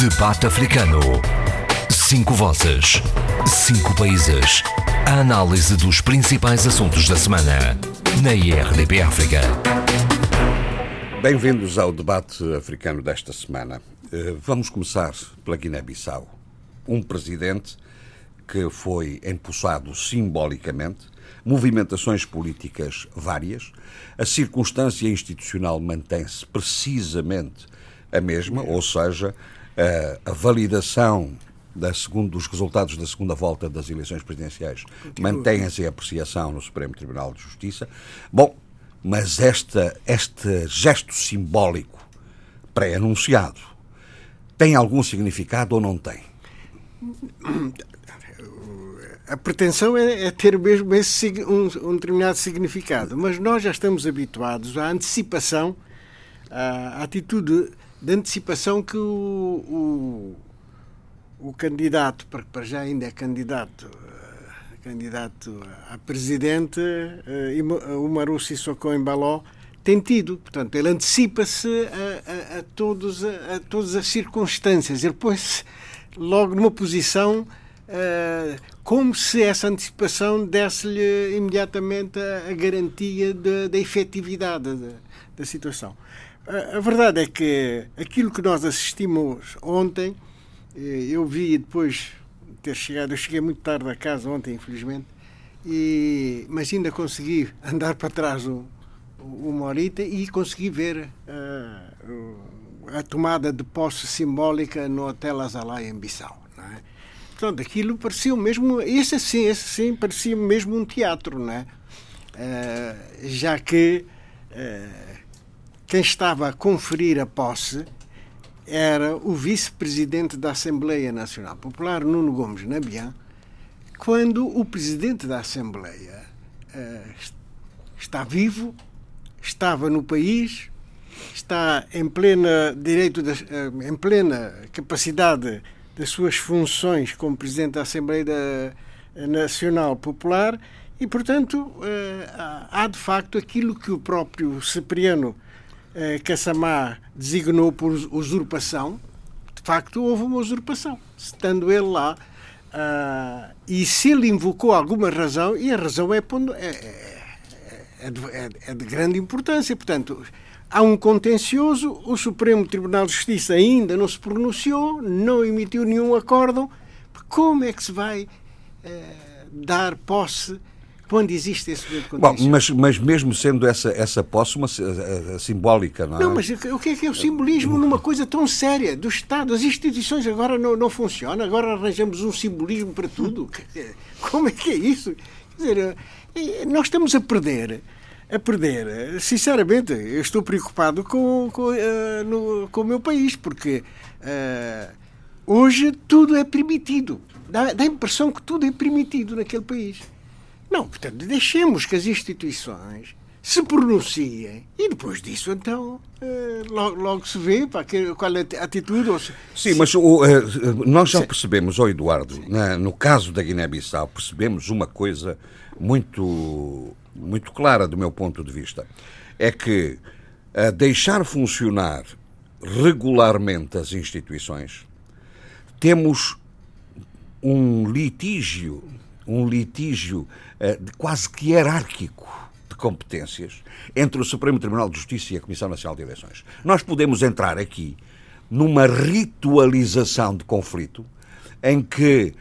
Debate Africano. Cinco vozes. Cinco países. A análise dos principais assuntos da semana. Na IRDP África. Bem-vindos ao debate africano desta semana. Eh, vamos começar pela Guiné-Bissau. Um presidente que foi empossado simbolicamente, movimentações políticas várias, a circunstância institucional mantém-se precisamente a mesma, ou seja, a, validação da segundo, dos resultados da segunda volta das eleições presidenciais mantém-se a apreciação no Supremo Tribunal de Justiça. Bom, mas esta, este gesto simbólico pré-anunciado tem algum significado ou não tem? a pretensão é, é ter mesmo esse, um, um, determinado significado, mas nós já estamos habituados à antecipação, à, atitude de antecipação que o, o, o candidato, para, para já ainda é candidato, uh, candidato a presidente, uh, o Maru Sissoko Embaló, tem tido. Portanto, ele antecipa-se a, a, a, todos, a, a todas as circunstâncias. Ele põe-se logo numa posição Uh, como se essa antecipação desse-lhe imediatamente a, a garantia da efetividade da, da situação. A verdade é que aquilo que nós assistimos ontem, uh, eu vi depois de ter chegado, eu cheguei muito tarde a casa ontem, infelizmente, e, mas ainda consegui andar para trás um, uma horita e consegui ver a tomada de posse simbólica no Hotel Azalai em Bissau. Portanto, aquilo parecia mesmo, esse sim, esse sim, parecia mesmo um teatro, não é? Uh, já que uh, quem estava a conferir a posse era o vice-presidente da Assembleia Nacional Popular, Nuno Gomes Nabian, quando o presidente da Assembleia uh, está vivo, estava no país, está em plena direito, de, em plena capacidade das suas funções como Presidente da Assembleia Nacional Popular e, portanto, eh, há de facto aquilo que o próprio Cipriano eh, Cassamá designou por usurpação. De facto, houve uma usurpação, estando ele lá. Uh, e se ele invocou alguma razão, e a razão é, é, é, de, é, é de grande importância, portanto, Há um contencioso, o Supremo Tribunal de Justiça ainda não se pronunciou, não emitiu nenhum acórdão. Como é que se vai eh, dar posse quando existe esse momento Bom, mas, mas mesmo sendo essa, essa posse uma, a, a, simbólica, não é? Não, mas o que é que é o simbolismo numa coisa tão séria do Estado? As instituições agora não, não funcionam, agora arranjamos um simbolismo para tudo. Como é que é isso? Quer dizer, eh, nós estamos a perder a perder. Sinceramente, eu estou preocupado com, com, uh, no, com o meu país, porque uh, hoje tudo é permitido. Dá, dá a impressão que tudo é permitido naquele país. Não, portanto, deixemos que as instituições se pronunciem e depois disso, então, uh, logo, logo, se vê para que, qual é a atitude. Se, Sim, mas o, nós já percebemos, oh Eduardo, na, no caso da Guiné-Bissau, percebemos uma coisa muito muito clara do meu ponto de vista, é que a deixar funcionar regularmente as instituições, temos um litígio, um litígio quase que hierárquico de competências entre o Supremo Tribunal de Justiça e a Comissão Nacional de Eleições. Nós podemos entrar aqui numa ritualização de conflito em que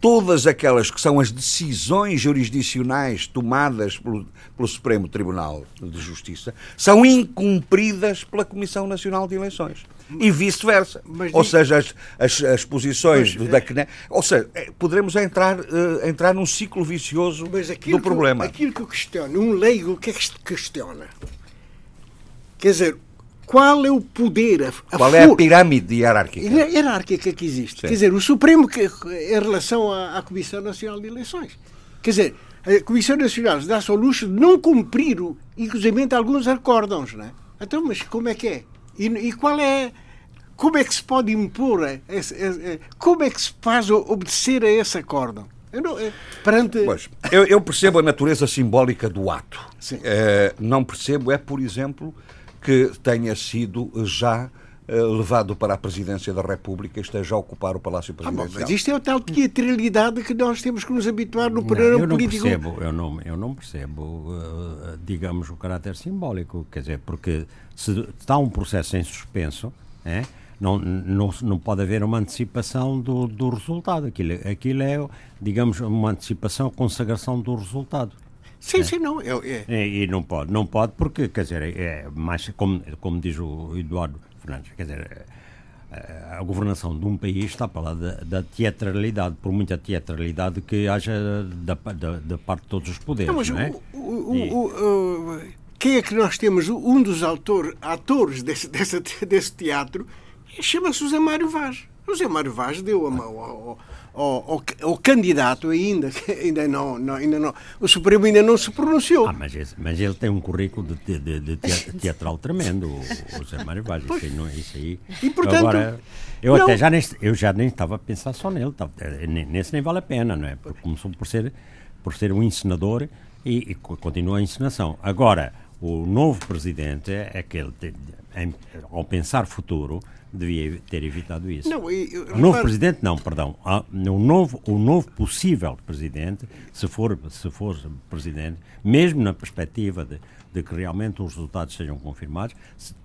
todas aquelas que são as decisões jurisdicionais tomadas pelo, pelo, Supremo Tribunal de Justiça são incumpridas pela Comissão Nacional de Eleições. E vice-versa. Ou seja, as, as, as posições mas, do DACNE. Ou seja, é, poderemos entrar, uh, entrar num ciclo vicioso do problema. Que, aquilo que eu questiono, um leigo, o que é que questiona? Quer dizer, qual é o poder, a, a qual é a pirâmide hierárquica? hierárquica que existe. Sim. Quer dizer, o Supremo que, em relação à, à, Comissão Nacional de Eleições. Quer dizer, a Comissão Nacional dá-se ao luxo de não cumprir, inclusive, alguns acórdãos, não é? Então, mas como é que é? E, e qual é como é que se pode impor, esse, esse, como é que se faz obedecer a esse acórdão? Eu não, é, perante... Pois, eu, eu, percebo a natureza simbólica do ato. É, não percebo é, por exemplo, que tenha sido já levado para a presidência da República esteja a ocupar o Palácio Presidencial. Ah, bom, mas isto é a tal teatralidade que nós temos que nos habituar no programa político. Percebo, eu, não, eu não percebo, uh, digamos, o caráter simbólico. Quer dizer, porque se está um processo em suspenso, é? não, não, não pode haver uma antecipação do, do resultado. Aquilo, aquilo é, digamos, uma antecipação, consagração do resultado. Sim, é. sim, não. Eu, é. E, e, não pode, não pode porque, quer dizer, é mais, como, como diz o Eduardo Fernandes, quer dizer, a, a governação de um país está para lá da, da teatralidade, por muita teatralidade que haja da, da, da parte de todos os poderes. Não, mas não é? o, o, e... o, quem é que nós temos? Um dos autor, atores desse, desse, desse teatro chama-se José Mário Vaz. José Mário Vaz deu a mão ao, ao, ao, ao candidato ainda, ainda não, não, ainda não, o Supremo ainda não se pronunciou. Ah, mas, esse, mas ele tem um currículo de, de, de teatral tremendo, o, o José Mário Vaz. Isso aí, não, isso aí. E portanto. Agora, eu não. até já nem, eu já nem estava a pensar só nele, estava, eh, nesse nem vale a pena, não é? Porque começou por ser, por ser um encenador e, e continua a encenação. Agora, o novo presidente é que ele, ao pensar futuro, devia ter evitado isso. Não, eu, o novo presidente, não, perdão. Ah, o, novo, o novo possível presidente, se for, se for presidente, mesmo na perspectiva de, de que realmente os resultados sejam confirmados,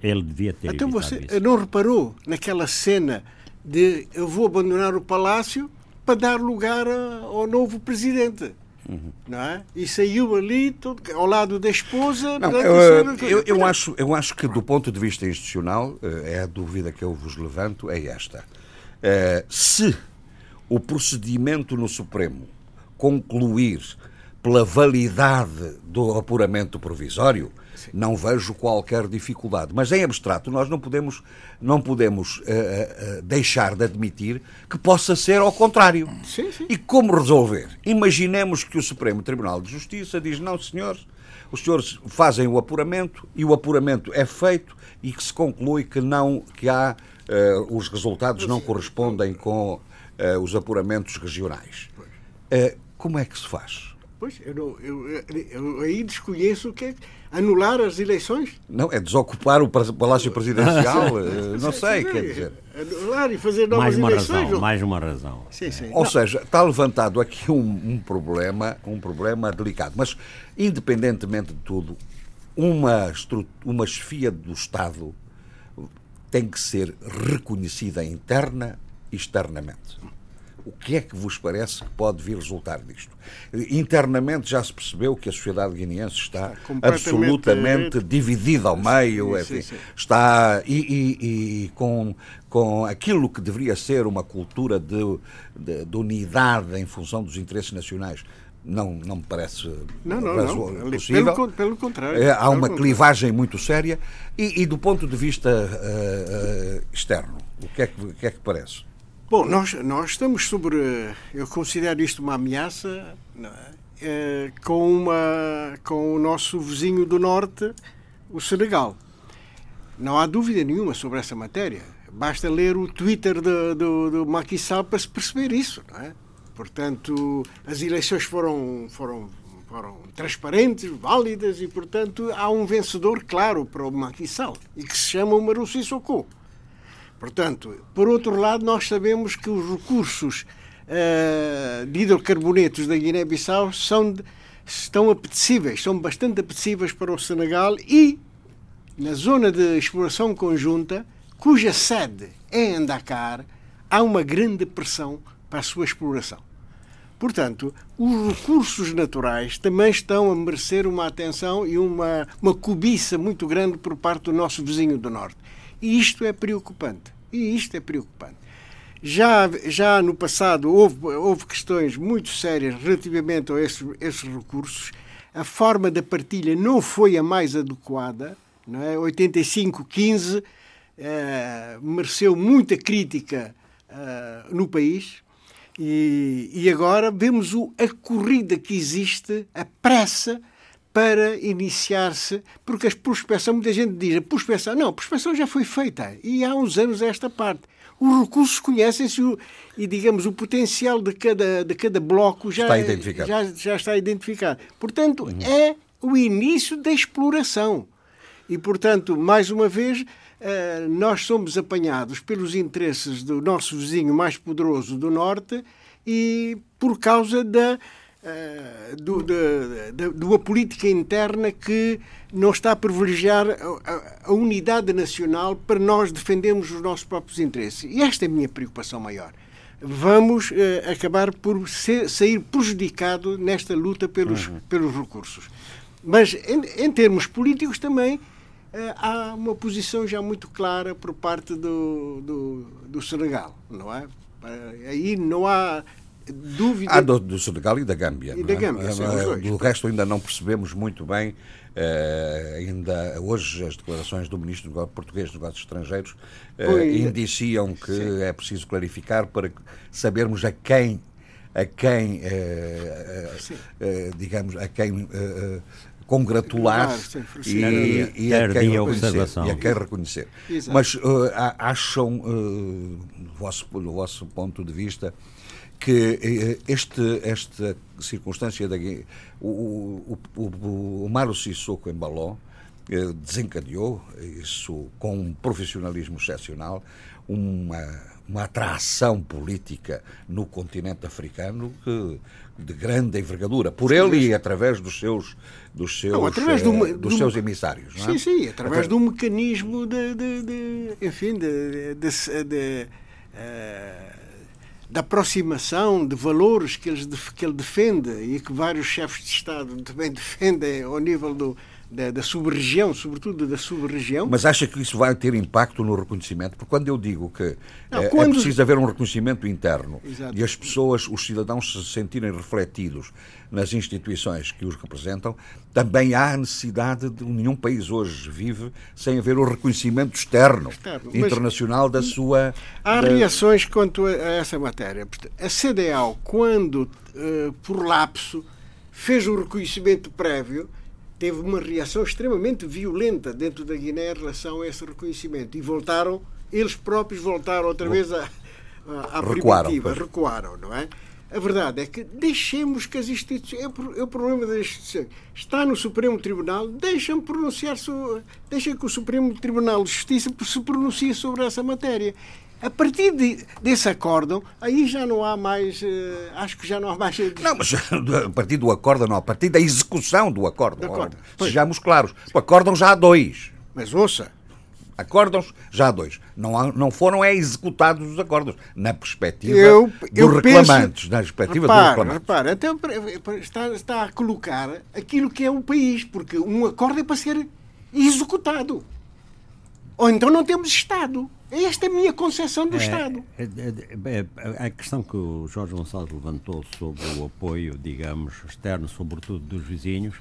ele devia ter então evitado você isso. não reparou naquela cena de eu vou abandonar o palácio para dar lugar a, ao novo presidente? Uhum. Não é? E saiu ali todo, ao lado da esposa. Não, eu, eu, eu, acho, eu acho que, do ponto de vista institucional, eh, é a dúvida que eu vos levanto, é esta. Eh, se o procedimento no Supremo concluir pela validade do apuramento provisório, não vejo qualquer dificuldade. Mas em abstrato, nós não podemos, não podemos uh, uh, deixar de admitir que possa ser ao contrário. Sim, sim. E como resolver? Imaginemos que o Supremo Tribunal de Justiça diz: não, senhores, os senhores fazem o apuramento e o apuramento é feito e que se conclui que não que há uh, os resultados não correspondem com os apuramentos regionais. como é que se faz? Pois, eu, não, eu, eu, eu aí desconheço o que é anular as eleições? Não, é desocupar o Palácio Presidencial, eh, não sei, quer dizer. Anular e fazer novas mais uma eleições. Razão, mais uma razão. Sim, sim. Ou não. seja, está levantado aqui um, um, problema, um problema delicado. Mas, independentemente de tudo, uma, uma chefia do Estado tem que ser reconhecida interna e externamente. O que é que vos parece que pode vir resultar disto? Internamente já se percebeu que a sociedade guineense está, absolutamente dividida ao meio, sim, enfim, sim, sim. está e, e, e, com, com aquilo que deveria ser uma cultura de, de, de unidade em função dos interesses nacionais não, não me parece não, não, não. possível. Pelo, pelo contrário. É, há uma clivagem muito séria. E, e, do ponto de vista uh, uh, externo, o que, é que, o que é que parece? Bom, nós, nós estamos sobre. Eu considero isto uma ameaça é? É, com, uma, com o nosso vizinho do norte, o Senegal. Não há dúvida nenhuma sobre essa matéria. Basta ler o Twitter do, do, do Macky Sall para se perceber isso. Não é? Portanto, as eleições foram, foram, foram transparentes, válidas e, portanto, há um vencedor claro para o Macky Sall e que se chama o Maru Sissoko. Portanto, por outro lado, nós sabemos que os recursos uh, de hidrocarbonetos da Guiné-Bissau são, estão apetecíveis, são bastante apetecíveis para o Senegal e na zona de exploração conjunta, cuja sede é em Dakar, há uma grande pressão para a sua exploração. Portanto, os recursos naturais também estão a merecer uma atenção e uma, uma cobiça muito grande por parte do nosso vizinho do Norte. E isto é preocupante. E isto é preocupante. Já, já no passado houve, houve questões muito sérias relativamente a esses, esses recursos. A forma da partilha não foi a mais adequada. Não é? 85-15 eh, mereceu muita crítica eh, no país. E, e agora vemos o, a corrida que existe, a pressa para iniciar-se, porque a prospecção, muita gente diz, a prospecção, não, a prospecção já foi feita e há uns anos esta parte. Os recursos conhecem-se e, digamos, o potencial de cada, de cada bloco já está identificado. Já, já está identificado. Portanto, uhum. é o início da exploração. E, portanto, mais uma vez, uh, nós somos apanhados pelos interesses do nosso vizinho mais poderoso do Norte e por causa da eh, do, de, de, de, uma política interna que não está a privilegiar a, a, unidade nacional para nós defendermos os nossos próprios interesses. E esta é a minha preocupação maior. Vamos uh, acabar por ser, sair prejudicado nesta luta pelos, uhum. pelos recursos. Mas, em, em termos políticos, também uh, há uma posição já muito clara por parte do, do, do Senegal, não é? Aí não há dúvida. Ah, do, do Senegal e da Gâmbia. E da é? Gâmbia, sim, uh, Do resto ainda não percebemos muito bem. Uh, ainda hoje as declarações do ministro português dos Negócios Estrangeiros uh, indiciam que sim. é preciso clarificar para sabermos a quem a quem digamos a quem congratular e, e, a quem reconhecer, e a quem reconhecer. Exato. Mas acham do vosso, do vosso ponto de vista que eh, este, esta circunstância da o, o, o, o Mário Sissoko em Baló eh, desencadeou isso com um profissionalismo excepcional uma, uma atração política no continente africano que, de grande envergadura por sim, ele e através dos seus dos seus não, através do, uh, dos do, seus emissários sim é? sim através de um mecanismo de, de, de enfim de, de, de uh, da aproximação de valores que, eles, que ele defende e que vários chefes de Estado também defendem ao nível do, da, da sub-região, sobretudo da sub-região. Mas acha que isso vai ter impacto no reconhecimento? Porque quando eu digo que Não, é, quando... é preciso haver um reconhecimento interno Exato. e as pessoas, os cidadãos se sentirem refletidos nas instituições que os representam, também há a necessidade de nenhum país hoje vive sem haver o reconhecimento externo, externo internacional da sua. Há da... reações quanto a essa matéria. A CDAO, quando, uh, por lapso, fez o reconhecimento prévio, teve uma reação extremamente violenta dentro da Guiné em relação a esse reconhecimento e voltaram, eles próprios voltaram outra vez à, à primitiva, recuaram, não é? A verdade é que deixemos que as instituições. É, o é problema das instituições. Está no Supremo Tribunal, deixem pronunciar deixem que o Supremo Tribunal de Justiça se pronuncie sobre essa matéria. A partir de, desse acórdão, aí já não há mais. Uh, acho que já não há mais. Não, mas a partir do acórdão, não, a partir da execução do acórdão. Sejamos claros. O acórdão já há dois. Mas ouça, Acórdãos, já há dois. Não, há, não foram é executados os acordos, na perspectiva eu, eu dos reclamantes. Penso, na perspectiva repara, dos reclamantes. Repara, até está, está a colocar aquilo que é o país, porque um acordo é para ser executado. Ou então não temos Estado. Esta é a minha concepção do é, Estado. É, é, é, a questão que o Jorge Gonçalves levantou sobre o apoio, digamos, externo, sobretudo dos vizinhos,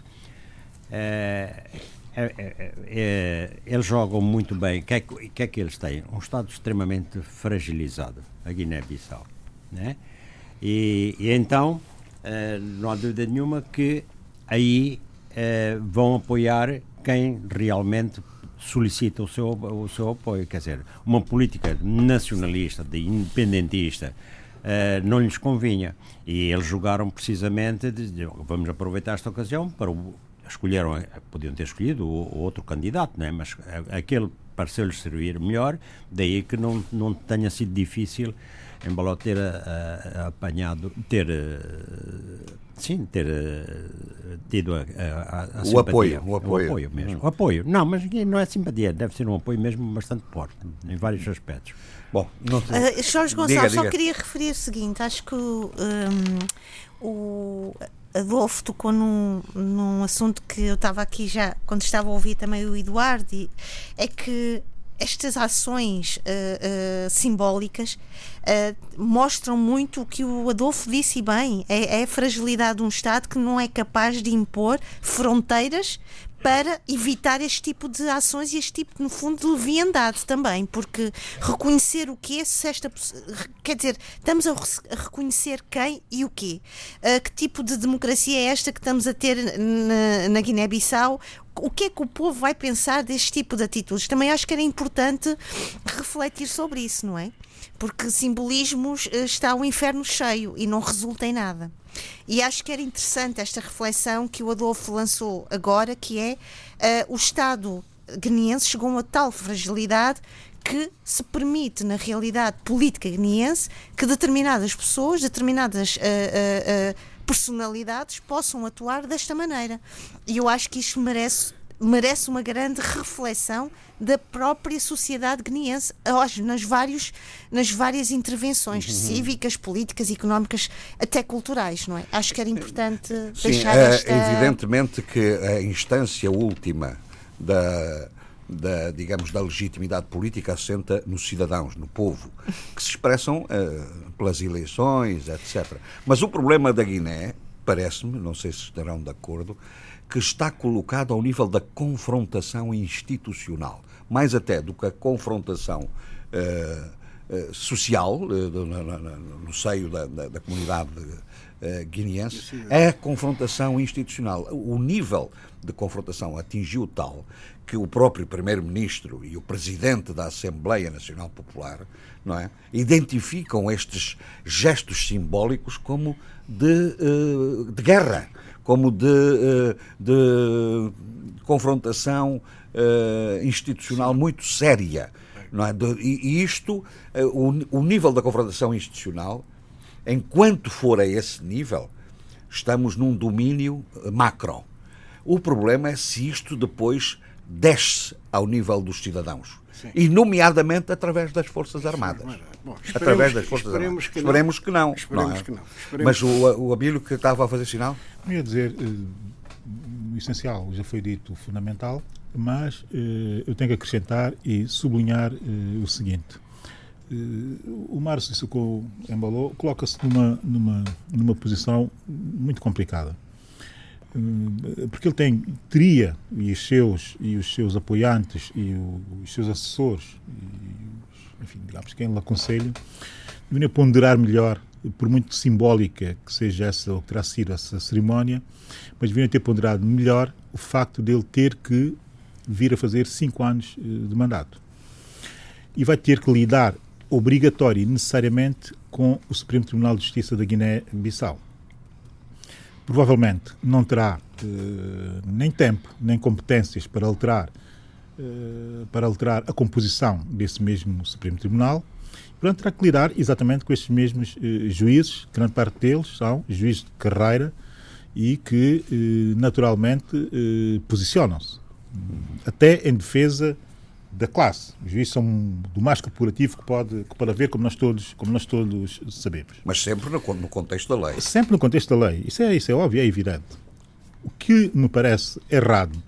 é, é, é, é, eles jogam muito bem. O que, é que, que, é que eles têm? Um Estado extremamente fragilizado, a Guiné-Bissau. Né? E, e, então, eh, não há dúvida nenhuma que aí eh, vão apoiar quem realmente solicita o seu, o seu apoio. Quer dizer, uma política nacionalista, de independentista, Uh, não lhes convinha. E eles jogaram precisamente, de, de, vamos aproveitar esta ocasião para o, escolheram, podiam ter escolhido outro candidato, né? mas aquele pareceu-lhes servir melhor, daí que não, não tenha sido difícil embora ter uh, apanhado, ter sim, ter tido a, a, a o apoio, o apoio, o apoio mesmo, hum. o apoio. Não, mas não é simpatia, deve ser um apoio mesmo bastante forte em vários aspectos. Bom, não uh, Jorge Gonçalves, só queria referir o seguinte: acho que um, o Adolfo tocou num, num assunto que eu estava aqui já, quando estava a ouvir também o Eduardo, e é que estas ações uh, uh, simbólicas uh, mostram muito o que o Adolfo disse bem: é, é, a fragilidade de um Estado que não é capaz de impor fronteiras para evitar este tipo de ações e este tipo, no fundo, de leviandade também, porque reconhecer o que é, se esta quer dizer, estamos a, reconhecer quem e o quê? Uh, que tipo de democracia é esta que estamos a ter na, na Guiné-Bissau? o que é que o povo vai pensar deste tipo de atitudes? Também acho que era importante refletir sobre isso, não é? Porque simbolismos eh, está o inferno cheio e não resulta em nada. E acho que era interessante esta reflexão que o Adolfo lançou agora, que é uh, o Estado guineense chegou a uma tal fragilidade que se permite, na realidade política guineense, que determinadas pessoas, determinadas uh, uh, personalidades possam atuar desta maneira. E eu acho que isto merece merece uma grande reflexão da própria sociedade guineense nas, vários, nas várias intervenções uhum. cívicas, políticas, económicas, até culturais, não é? Acho que era importante Sim, deixar é, esta... evidentemente que a instância última da, da, digamos, da legitimidade política assenta nos cidadãos, no povo, que se expressam uh, pelas eleições, etc. Mas o problema da Guiné, parece-me, não sei se estarão de acordo, que está colocado ao nível da confrontação institucional, mais até do que a confrontação uh, uh, social uh, no, no, no, seio da, da, da comunidade guineense, é a confrontação institucional. O nível de confrontação atingiu tal que o próprio primeiro-ministro e o presidente da Assembleia Nacional Popular, não é, identificam estes gestos simbólicos como de, de guerra como de, eh, de confrontação eh, institucional muito séria. Não é? E isto, eh, o nível da confrontação institucional, enquanto for a esse nível, estamos num domínio macro. O problema é se isto depois desce ao nível dos cidadãos. Sim. E, nomeadamente, através das Forças Armadas. Bom, através das Forças esperemos Armadas. Que esperemos que não. Esperemos não é? que não. Esperemos. Mas o, o Abílio que estava a fazer sinal? Eu ia dizer, uh, o essencial já foi dito, o fundamental, mas uh, eu tenho que acrescentar e sublinhar uh, o seguinte. o Márcio Sissoko embalou coloca-se numa, numa, numa posição muito complicada porque ele tem teria e os seus e os seus apoiantes e os seus assessores e, enfim digamos quem lhe aconselha deveriam ponderar melhor por muito simbólica que seja essa ou que terá sido essa cerimónia mas deveriam ter ponderado melhor o facto dele ter que vir a fazer cinco anos eh, de mandato. E vai ter que lidar obrigatório e necessariamente com o Supremo Tribunal de Justiça da Guiné-Bissau provavelmente não terá uh, nem tempo nem competências para alterar uh, para alterar a composição desse mesmo Supremo Tribunal. Portanto, terá que lidar exatamente com estes mesmos uh, juízes, grande parte deles são juízes de carreira e que naturalmente posicionam-se até em defesa da classe. Os juízes são do mais corporativo que pode, que pode haver, como nós todos, como nós todos sabemos. Mas sempre no, no contexto da lei. Sempre no contexto da lei. Isso é, isso é óbvio, é evidente. O que me parece errado,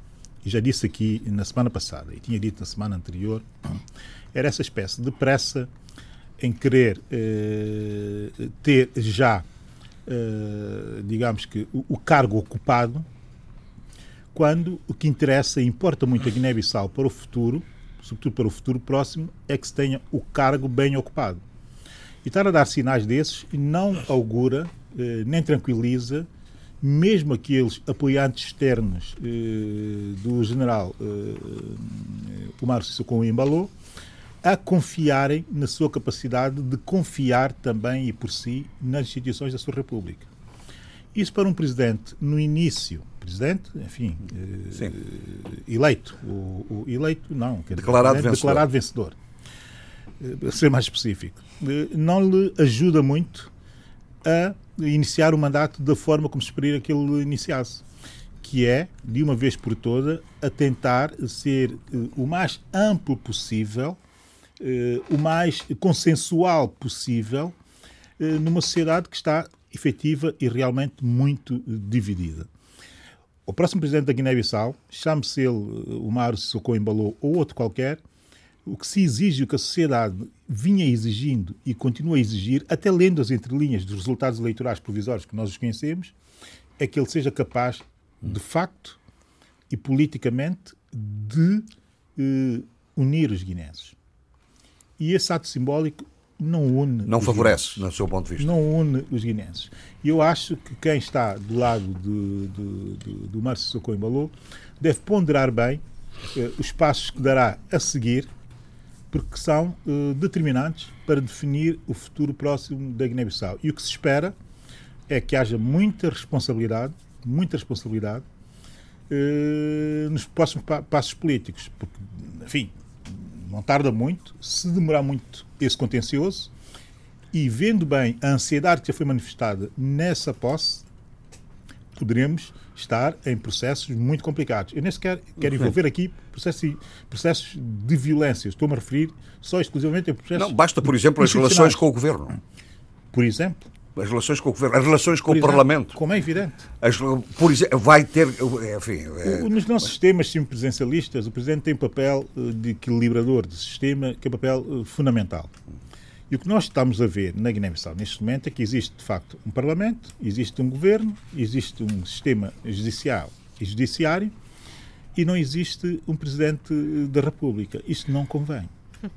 e já disse aqui na semana passada, e tinha dito na semana anterior, era essa espécie de pressa em querer eh, ter já, eh, digamos que, o, o cargo ocupado, quando o que interessa e importa muito a Guiné-Bissau para o futuro sobretudo para o futuro próximo, é que se tenha o cargo bem ocupado. E estar a dar sinais desses não augura eh, nem tranquiliza mesmo aqueles apoiantes externos eh, do general eh, Omar Sissoko Embalou a confiarem na sua capacidade de confiar também e por si nas instituições da sua República. Isso para um presidente, no início, presidente, enfim, eh, eleito, o, o, eleito não, declarado, dizer, vencedor. declarado vencedor, eh, ser mais específico, eh, não lhe ajuda muito a iniciar o mandato da forma como se esperaria que ele iniciasse, que é, de uma vez por toda, a tentar ser o mais amplo possível, o mais consensual possível, numa sociedade que está efetiva e realmente muito dividida. O próximo presidente da Guiné-Bissau, chame-se ele o Mário Sissoko Embalou ou outro qualquer, o que se exige, o que a sociedade vinha exigindo e continua a exigir, até lendo as entrelinhas dos resultados eleitorais provisórios que nós os conhecemos, é que ele seja capaz, de facto e politicamente, de eh, unir os guineenses. E esse ato simbólico não une. Não favorece, no seu ponto de vista. Não une os guineenses. E eu acho que quem está do lado de, de, de, do Márcio Socorro Embalou deve ponderar bem eh, os passos que dará a seguir, porque são eh, determinantes para definir o futuro próximo da Guiné-Bissau. E o que se espera é que haja muita responsabilidade, muita responsabilidade, nos próximos passos políticos. Porque, enfim, não tarda muito, se demorar muito esse contencioso, e vendo bem a ansiedade que já foi manifestada nessa posse, poderemos estar em processos muito complicados. Eu nem sequer quero envolver aqui processos, processos de violência. Estou-me a referir só exclusivamente a processos. Não, basta, por exemplo, as relações com o governo. Por exemplo. As relações com o governo, as relações com o Parlamento. Como é evidente. As, por exemplo, vai ter. Enfim, é... Nos nossos sistemas semipresidencialistas, o Presidente tem um papel eh, de equilibrador de sistema, que é um papel eh, fundamental. E o que nós estamos a ver na Guiné-Bissau neste momento é que existe, de facto, um Parlamento, existe um governo, existe um sistema judicial e judiciário e não existe um Presidente da República. Isto não convém.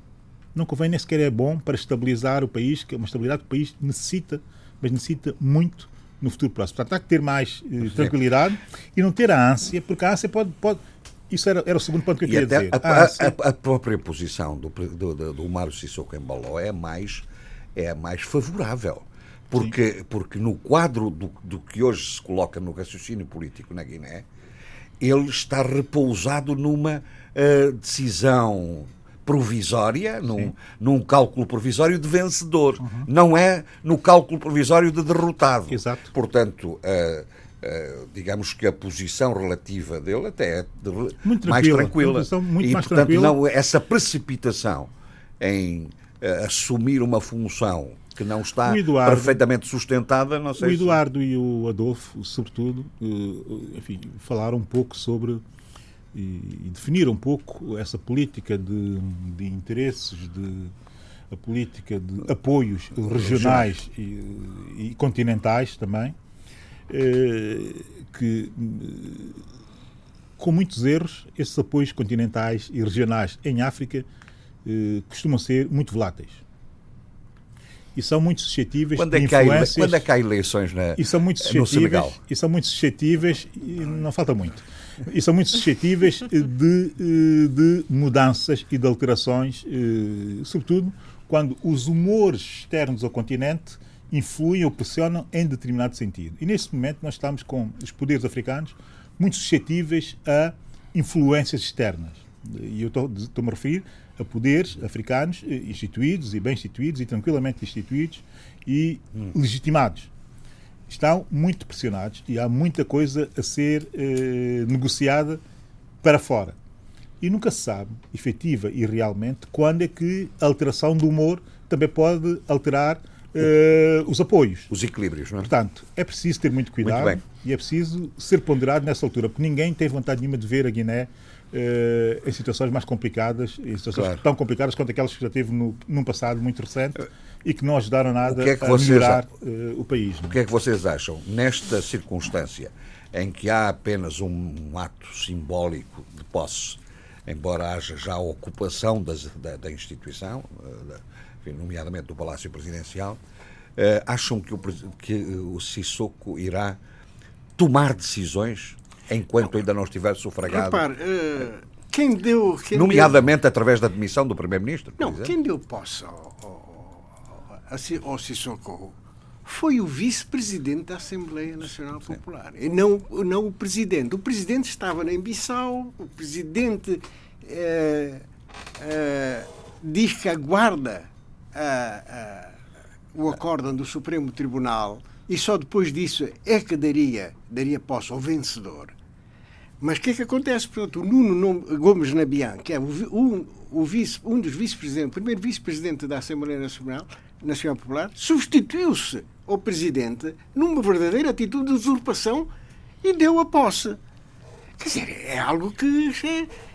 Não convém, nem sequer é bom para estabilizar o país, que é uma estabilidade que o país necessita, mas necessita muito no futuro próximo. Portanto, há que ter mais eh, tranquilidade e não ter a ânsia, porque a ânsia pode, pode isso era, era o segundo ponto que eu queria dizer. A, ah, a, a, própria posição do, do, do, do Mário Sissoko Embaló é mais, é mais favorável. Porque, porque no quadro do, do que hoje se coloca no raciocínio político na Guiné, ele está repousado numa uh, decisão provisória, num, num cálculo provisório de vencedor. Uhum. Não é no cálculo provisório de derrotado. Exato. Portanto, uh, Uh, digamos que a posição relativa dele até é de, muito mais tranquila. Muito e, mais portanto, tranquila. não essa precipitação em uh, assumir uma função que não está Eduardo, perfeitamente sustentada, não sei O Eduardo se... e o Adolfo, sobretudo, enfim, falaram um pouco sobre e, e definiram um pouco essa política de, de interesses, de a política de apoios regionais e, e continentais também eh, que, com muitos erros, esses apoios continentais e regionais em África eh, costumam ser muito voláteis. E são muito suscetíveis quando é de influências... Quando é que há eleições na, e são muito suscetíveis, no Senegal? E são muito suscetíveis, e não falta muito, e são muito suscetíveis de, eh, de mudanças e de alterações, sobretudo quando os humores externos ao continente influem ou pressionam em determinado sentido. E neste momento nós estamos com os poderes africanos muito suscetíveis a influências externas. E eu estou-me a referir a poderes africanos eh, instituídos e bem instituídos e tranquilamente instituídos e hum. legitimados. Estão muito pressionados e há muita coisa a ser eh, negociada para fora. E nunca se sabe, efetiva e realmente, quando é que a alteração do humor também pode alterar uh, os apoios. Os equilíbrios, não é? Portanto, é preciso ter muito cuidado muito e é preciso ser ponderado nessa altura, porque ninguém tem vontade nenhuma de ver a Guiné uh, em situações mais complicadas, em situações claro. tão complicadas quanto aquelas que já teve no, num passado muito recente uh, e que não ajudaram nada é a melhorar o país. Não? O que é que vocês acham, nesta circunstância em que há apenas um, um ato simbólico de posse, embora haja já a ocupação das, da, da instituição, da, nomeadamente do Palácio Presidencial, acham que o, que o Sissoko irá tomar decisões enquanto ainda não estiver sufragado? Repare, uh, quem deu. Quem nomeadamente deu... através da demissão do Primeiro-Ministro? Não, quem deu posse ao, ao, ao Sissoko foi o vice-presidente da Assembleia Nacional Popular e não, não o presidente. O presidente estava em Bissau, o presidente eh, diz que aguarda o acórdão do Supremo Tribunal e só depois disso é que daria, daria posse ao vencedor. Mas o que é que acontece? Portanto, o Nuno Gomes Nabian, que é um, o vice, um dos vice-presidentes, o primeiro vice-presidente da Assembleia Nacional, Nacional Popular, substituiu-se ao presidente numa verdadeira atitude de usurpação e deu a posse. Quer dizer, é algo que.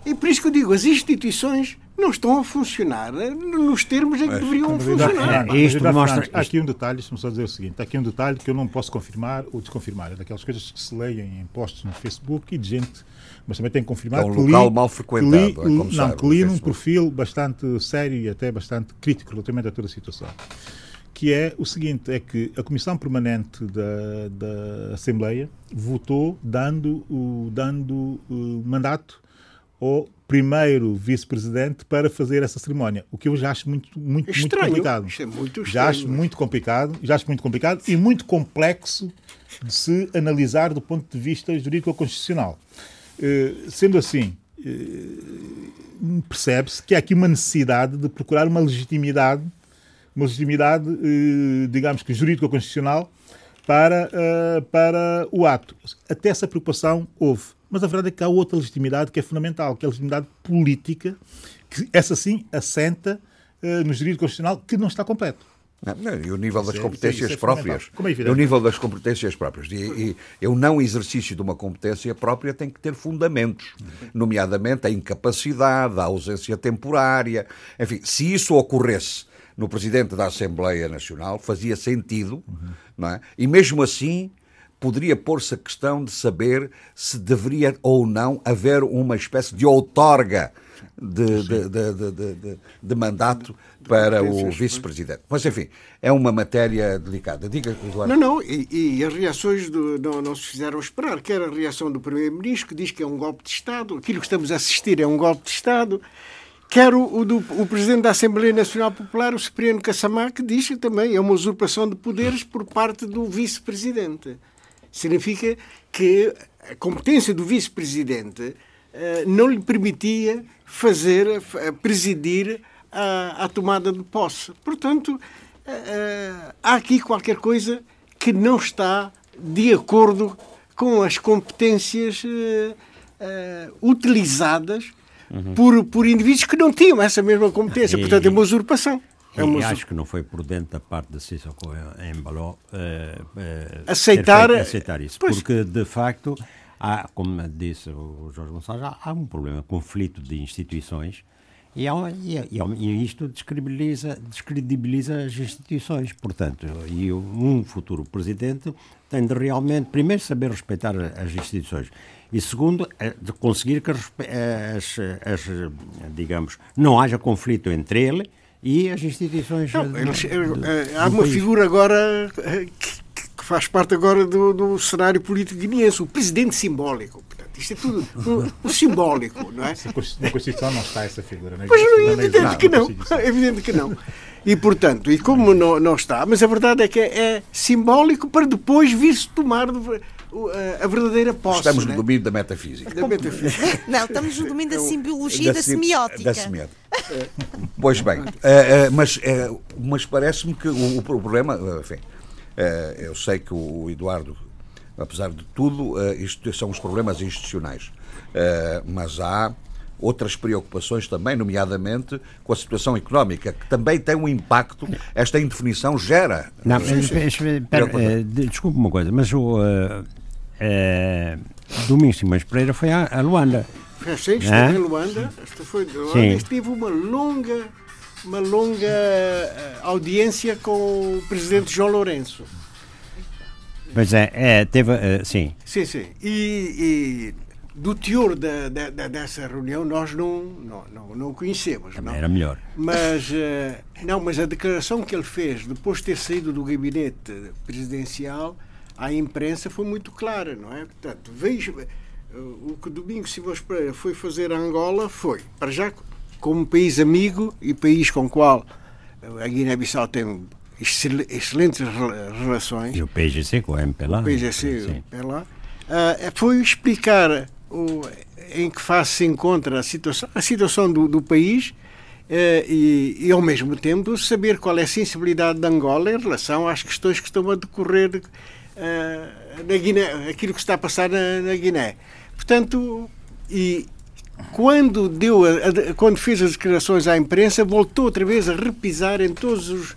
É, é por isso que eu digo, as instituições não estão a funcionar nos termos em que deveriam funcionar. É, isto mostra, há aqui um detalhe, deixa-me só dizer o seguinte: há aqui um detalhe que eu não posso confirmar ou desconfirmar. É daquelas coisas que se leem em posts no Facebook e de gente, mas também tem que confirmar. É um local li, mal frequentado, li, é como Não, sabe, que li num perfil bastante sério e até bastante crítico relativamente a toda a situação. Que é o seguinte: é que a Comissão Permanente da, da Assembleia votou dando o, dando o mandato ao primeiro vice-presidente para fazer essa cerimónia, o que eu já acho muito muito, muito complicado. Isto é muito estranho, já acho muito complicado, já acho muito complicado e muito complexo de se analisar do ponto de vista jurídico constitucional. sendo assim, percebe-se que há aqui uma necessidade de procurar uma legitimidade, uma legitimidade, digamos que jurídico-constitucional, para, para o ato. Até essa preocupação houve. Mas a verdade é que há outra legitimidade que é fundamental, que é a legitimidade política, que essa sim assenta no jurídico constitucional, que não está completo. Não, não, e o nível das competências é, isso é próprias. É o nível das competências próprias. E, e, o não exercício de uma competência própria tem que ter fundamentos, nomeadamente a incapacidade, a ausência temporária. Enfim, se isso ocorresse no Presidente da Assembleia Nacional, fazia sentido, uhum. não é? E mesmo assim poderia pôr-se a questão de saber se deveria ou não haver uma espécie de outorga de, de, de, de, mandato para o vice-presidente. Mas, enfim, é uma matéria delicada. Diga, Eduardo. Não, não, e, e as reações do, não, não, se fizeram esperar. Quer a reação do Primeiro-Ministro, que diz que é um golpe de Estado, aquilo que estamos a assistir é um golpe de Estado. Quer o, o, do, o Presidente da Assembleia Nacional Popular, o Cipriano Cassamá, que diz que também é uma usurpação de poderes por parte do vice-presidente. Significa que a competência do vice-presidente uh, não lhe permitia fazer, uh, presidir à, à tomada de posse. Portanto, uh, há aqui qualquer coisa que não está de acordo com as competências utilizadas uhum. por, por indivíduos que não tinham essa mesma competência. E, Portanto, é uma usurpação. É uma acho que não foi prudente da parte da Sissoko em Baló aceitar, aceitar isso. Pois. Porque, de facto, há, como disse o Jorge Gonçalves, há, há um problema, conflito de instituições e, e, e, isto descredibiliza, descredibiliza as instituições. Portanto, e um futuro presidente tem de realmente, primeiro, saber respeitar as instituições e, segundo, de conseguir que as, as, digamos, não haja conflito entre ele e as instituições. Não, eles, do, do, eh, há uma país. figura agora eh, que, que, faz parte agora do, do cenário político guineense, o presidente simbólico. Isto é tudo o, simbólico, não é? Na Constituição não está essa figura, não é? Pois é evidente que não. É evidente que não. E, portanto, e como não, não está, mas a verdade é que é, é simbólico para depois vir-se tomar a verdadeira posse. Estamos no é? domínio da metafísica. Da metafísica. Não, estamos no domínio da simbiologia da, da semiótica. Da semiótica. Pois bem, uh, uh, mas, uh, mas parece-me que o, problema, enfim, eu sei que o Eduardo apesar de tudo, isto são os problemas institucionais. Mas há outras preocupações também, nomeadamente com a situação económica, que também tem um impacto, esta indefinição gera. Não, uh, desculpe uma coisa, mas o uh, Domingos Simões Pereira foi a, a Luanda. Sim, esteve em Luanda, foi de Luanda, tive uma longa, uma longa audiência com o presidente João Lourenço. Pois é, é teve, uh, sim. Sim, sim. E, e do teor da, da, dessa reunião nós não, não, não, não conhecemos. Também não. era melhor. Mas, uh, não, mas a declaração que ele fez depois de ter saído do gabinete presidencial à imprensa foi muito clara, não é? Portanto, vejo, uh, o que Domingos Simões Pereira foi fazer a Angola foi, para já, como país amigo e país com o qual a Guiné-Bissau tem excelentes relações. E o PGC com o MPLA. O PGC o MPLA. Uh, foi explicar em que fase se encontra a situação, a situação do, do país uh, e, e, ao mesmo tempo, saber qual é a sensibilidade de Angola em relação às questões que estão a decorrer uh, na Guiné, aquilo que está a passar na, na Guiné. Portanto, e quando, deu a, a, quando fez as declarações à imprensa, voltou outra vez a repisar em todos os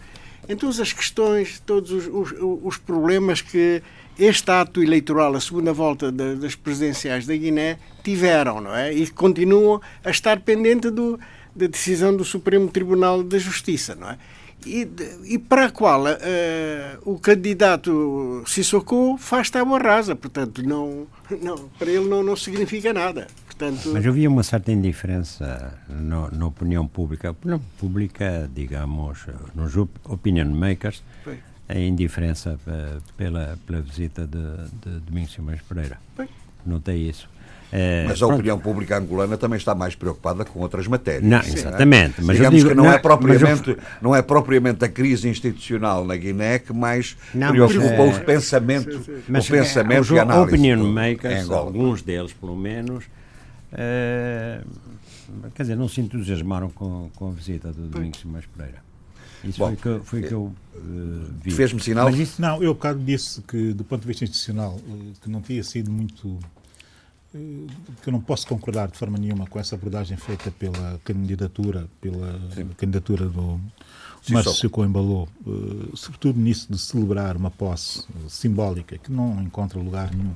em todas as questões, todos os, os, os problemas que este ato eleitoral, a segunda volta de, das presidenciais da Guiné, tiveram, não é? E continuam a estar pendente do, da decisão do Supremo Tribunal da Justiça, não é? E, e para a qual uh, o candidato Sissoko faz tábua rasa, portanto, não, não, para ele não, não significa nada. Portanto... Mas havia uma certa indiferença no, na opinião pública, opinião pública, digamos, nos opinion makers, Foi. A indiferença pela, pela visita de, de Domingos Simões Pereira. Foi. Notei isso. Uh, mas a pronto. opinião pública angolana também está mais preocupada com outras matérias. Não, exatamente. É? Mas Digamos digo, que não, não, é propriamente, eu... não é propriamente a crise institucional na Guiné que mais não, preocupa é... os pensamentos, sim, sim. Mas, o pensamento é, e a análise. opinion makers, alguns deles pelo menos, uh, quer dizer, não se entusiasmaram com, com a visita do Domingos Simões Pereira. Isso Bom, foi que, foi que eu uh, vi. Fez-me sinal? Isso... Não, eu, bocado, disse que, do ponto de vista institucional, que não tinha sido muito que eu não posso concordar de forma nenhuma com essa abordagem feita pela candidatura, pela Sim. candidatura do Márcio Coimbalô, uh, sobretudo nisso de celebrar uma posse uh, simbólica que não encontra lugar nenhum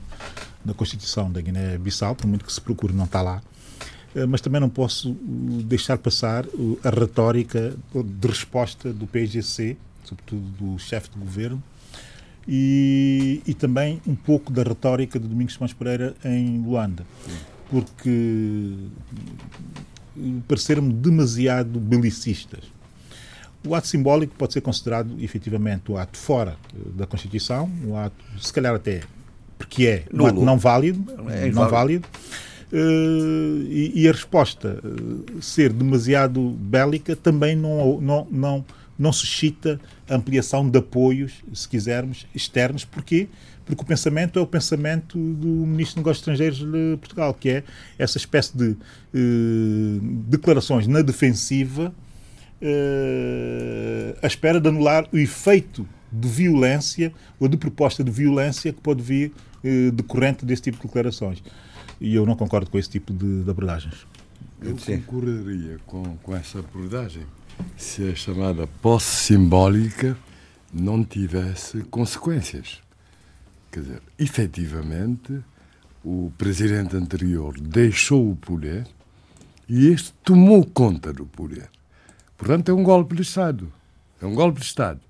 na Constituição da Guiné-Bissau, por muito que se procure não está lá. Uh, mas também não posso deixar passar a retórica de resposta do PGC, sobretudo do chefe de governo, e, e também um pouco da retórica de Domingos Simões Pereira em Luanda, porque pareceram-me demasiado belicistas. O ato simbólico pode ser considerado efetivamente o ato fora da Constituição, um ato, se calhar até porque é um ato não válido, é não válido. Uh, e, e, a resposta uh, ser demasiado bélica também não, não, não não suscita ampliação de apoios, se quisermos, externos. Porquê? Porque o pensamento é o pensamento do Ministro dos Negócios Estrangeiros de Portugal, que é essa espécie de eh, declarações na defensiva eh, à espera de anular o efeito de violência ou de proposta de violência que pode vir eh, decorrente desse tipo de declarações. E eu não concordo com esse tipo de, de abordagens. Eu concordaria com, com essa abordagem se a chamada posse simbólica não tivesse consequências. Quer dizer, efetivamente, o presidente anterior deixou o poder e este tomou conta do poder. Portanto, é um golpe de Estado. É um golpe de Estado.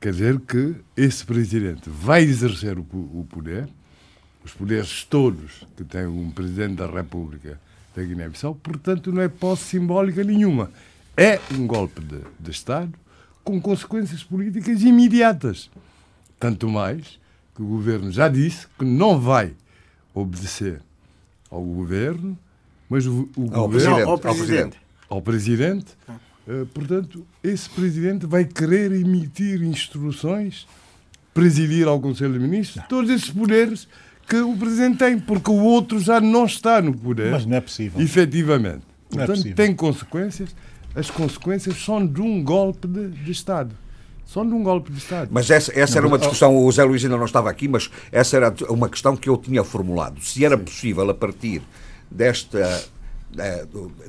Quer dizer que esse presidente vai exercer o poder, os poderes todos que tem um presidente da República da Guiné-Bissau, portanto, não é posse simbólica nenhuma é um golpe de, de Estado com consequências políticas imediatas. Tanto mais que o governo já disse que não vai obedecer ao governo, mas o, o ao, governo, presidente, ao presidente. Ao presidente. Uh, portanto, esse presidente vai querer emitir instruções, presidir ao Conselho de Ministros, todos esses poderes que o presidente tem, porque o outro já não está no poder. Mas não é possível. Efetivamente. É portanto, é possível. tem consequências as consequências são de um golpe de, de Estado. São de um golpe de Estado. Mas essa, essa era uma discussão, o Zé Luís ainda não estava aqui, mas essa era uma questão que eu tinha formulado. Se era possível, a partir desta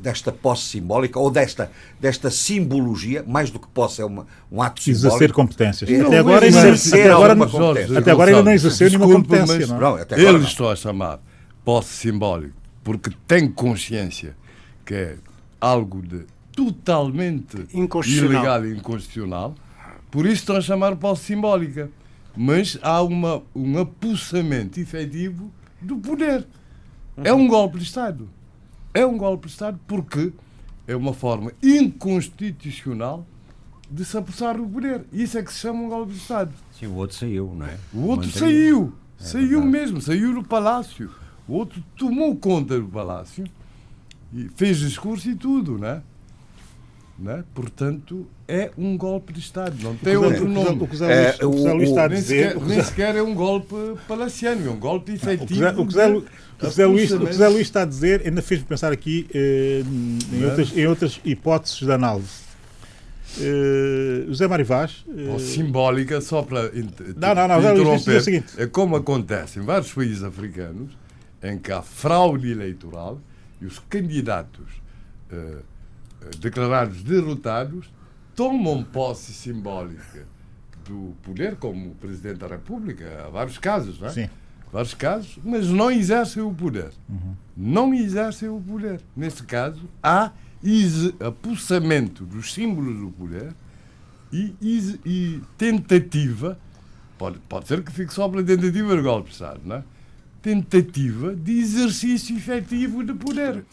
desta posse simbólica ou desta, desta simbologia, mais do que posse, é uma, um ato simbólico. Exercer competências. Não, até agora, exercer até agora, competência. Até agora ainda não exerceu nenhuma competência. Não, é? não até agora, Eles estão a chamar posse simbólico porque tem consciência que é algo de totalmente ilegal e inconstitucional. Por isso estão a chamar posse simbólica. Mas há uma, um apossamento efetivo do poder. É um golpe de Estado. É um golpe de Estado porque é uma forma inconstitucional de se apossar do poder. Isso é que se chama um golpe de Estado. Sim, o outro saiu, não é? O outro saiu. É saiu verdade. mesmo, saiu do palácio. O outro tomou conta do palácio e fez discurso e tudo, não é? Né? Portanto, é um golpe de Estado, não tem outro nome. O que Zé Luís está a dizer. Nem sequer é um golpe palaciano, é um golpe efetivo. O que Zé Luís está a dizer ainda fez-me pensar aqui eh, em, outras, em outras hipóteses de análise. Uh, José Mário Vaz. Uh... simbólica, só para não, não, não, interromper. É, o seguinte. é como acontece em vários países africanos, em que há fraude eleitoral e os candidatos uh, declarados derrotados, tomam posse simbólica do poder, como Presidente da República, há vários casos, não é? Sim. Vários casos, mas não exercem o poder. Uhum. Não exercem o poder. Nesse caso, há apossamento dos símbolos do poder e, e, tentativa, pode, pode ser que fique só pela tentativa de golpe Estado, não é? Tentativa de exercício efetivo de poder.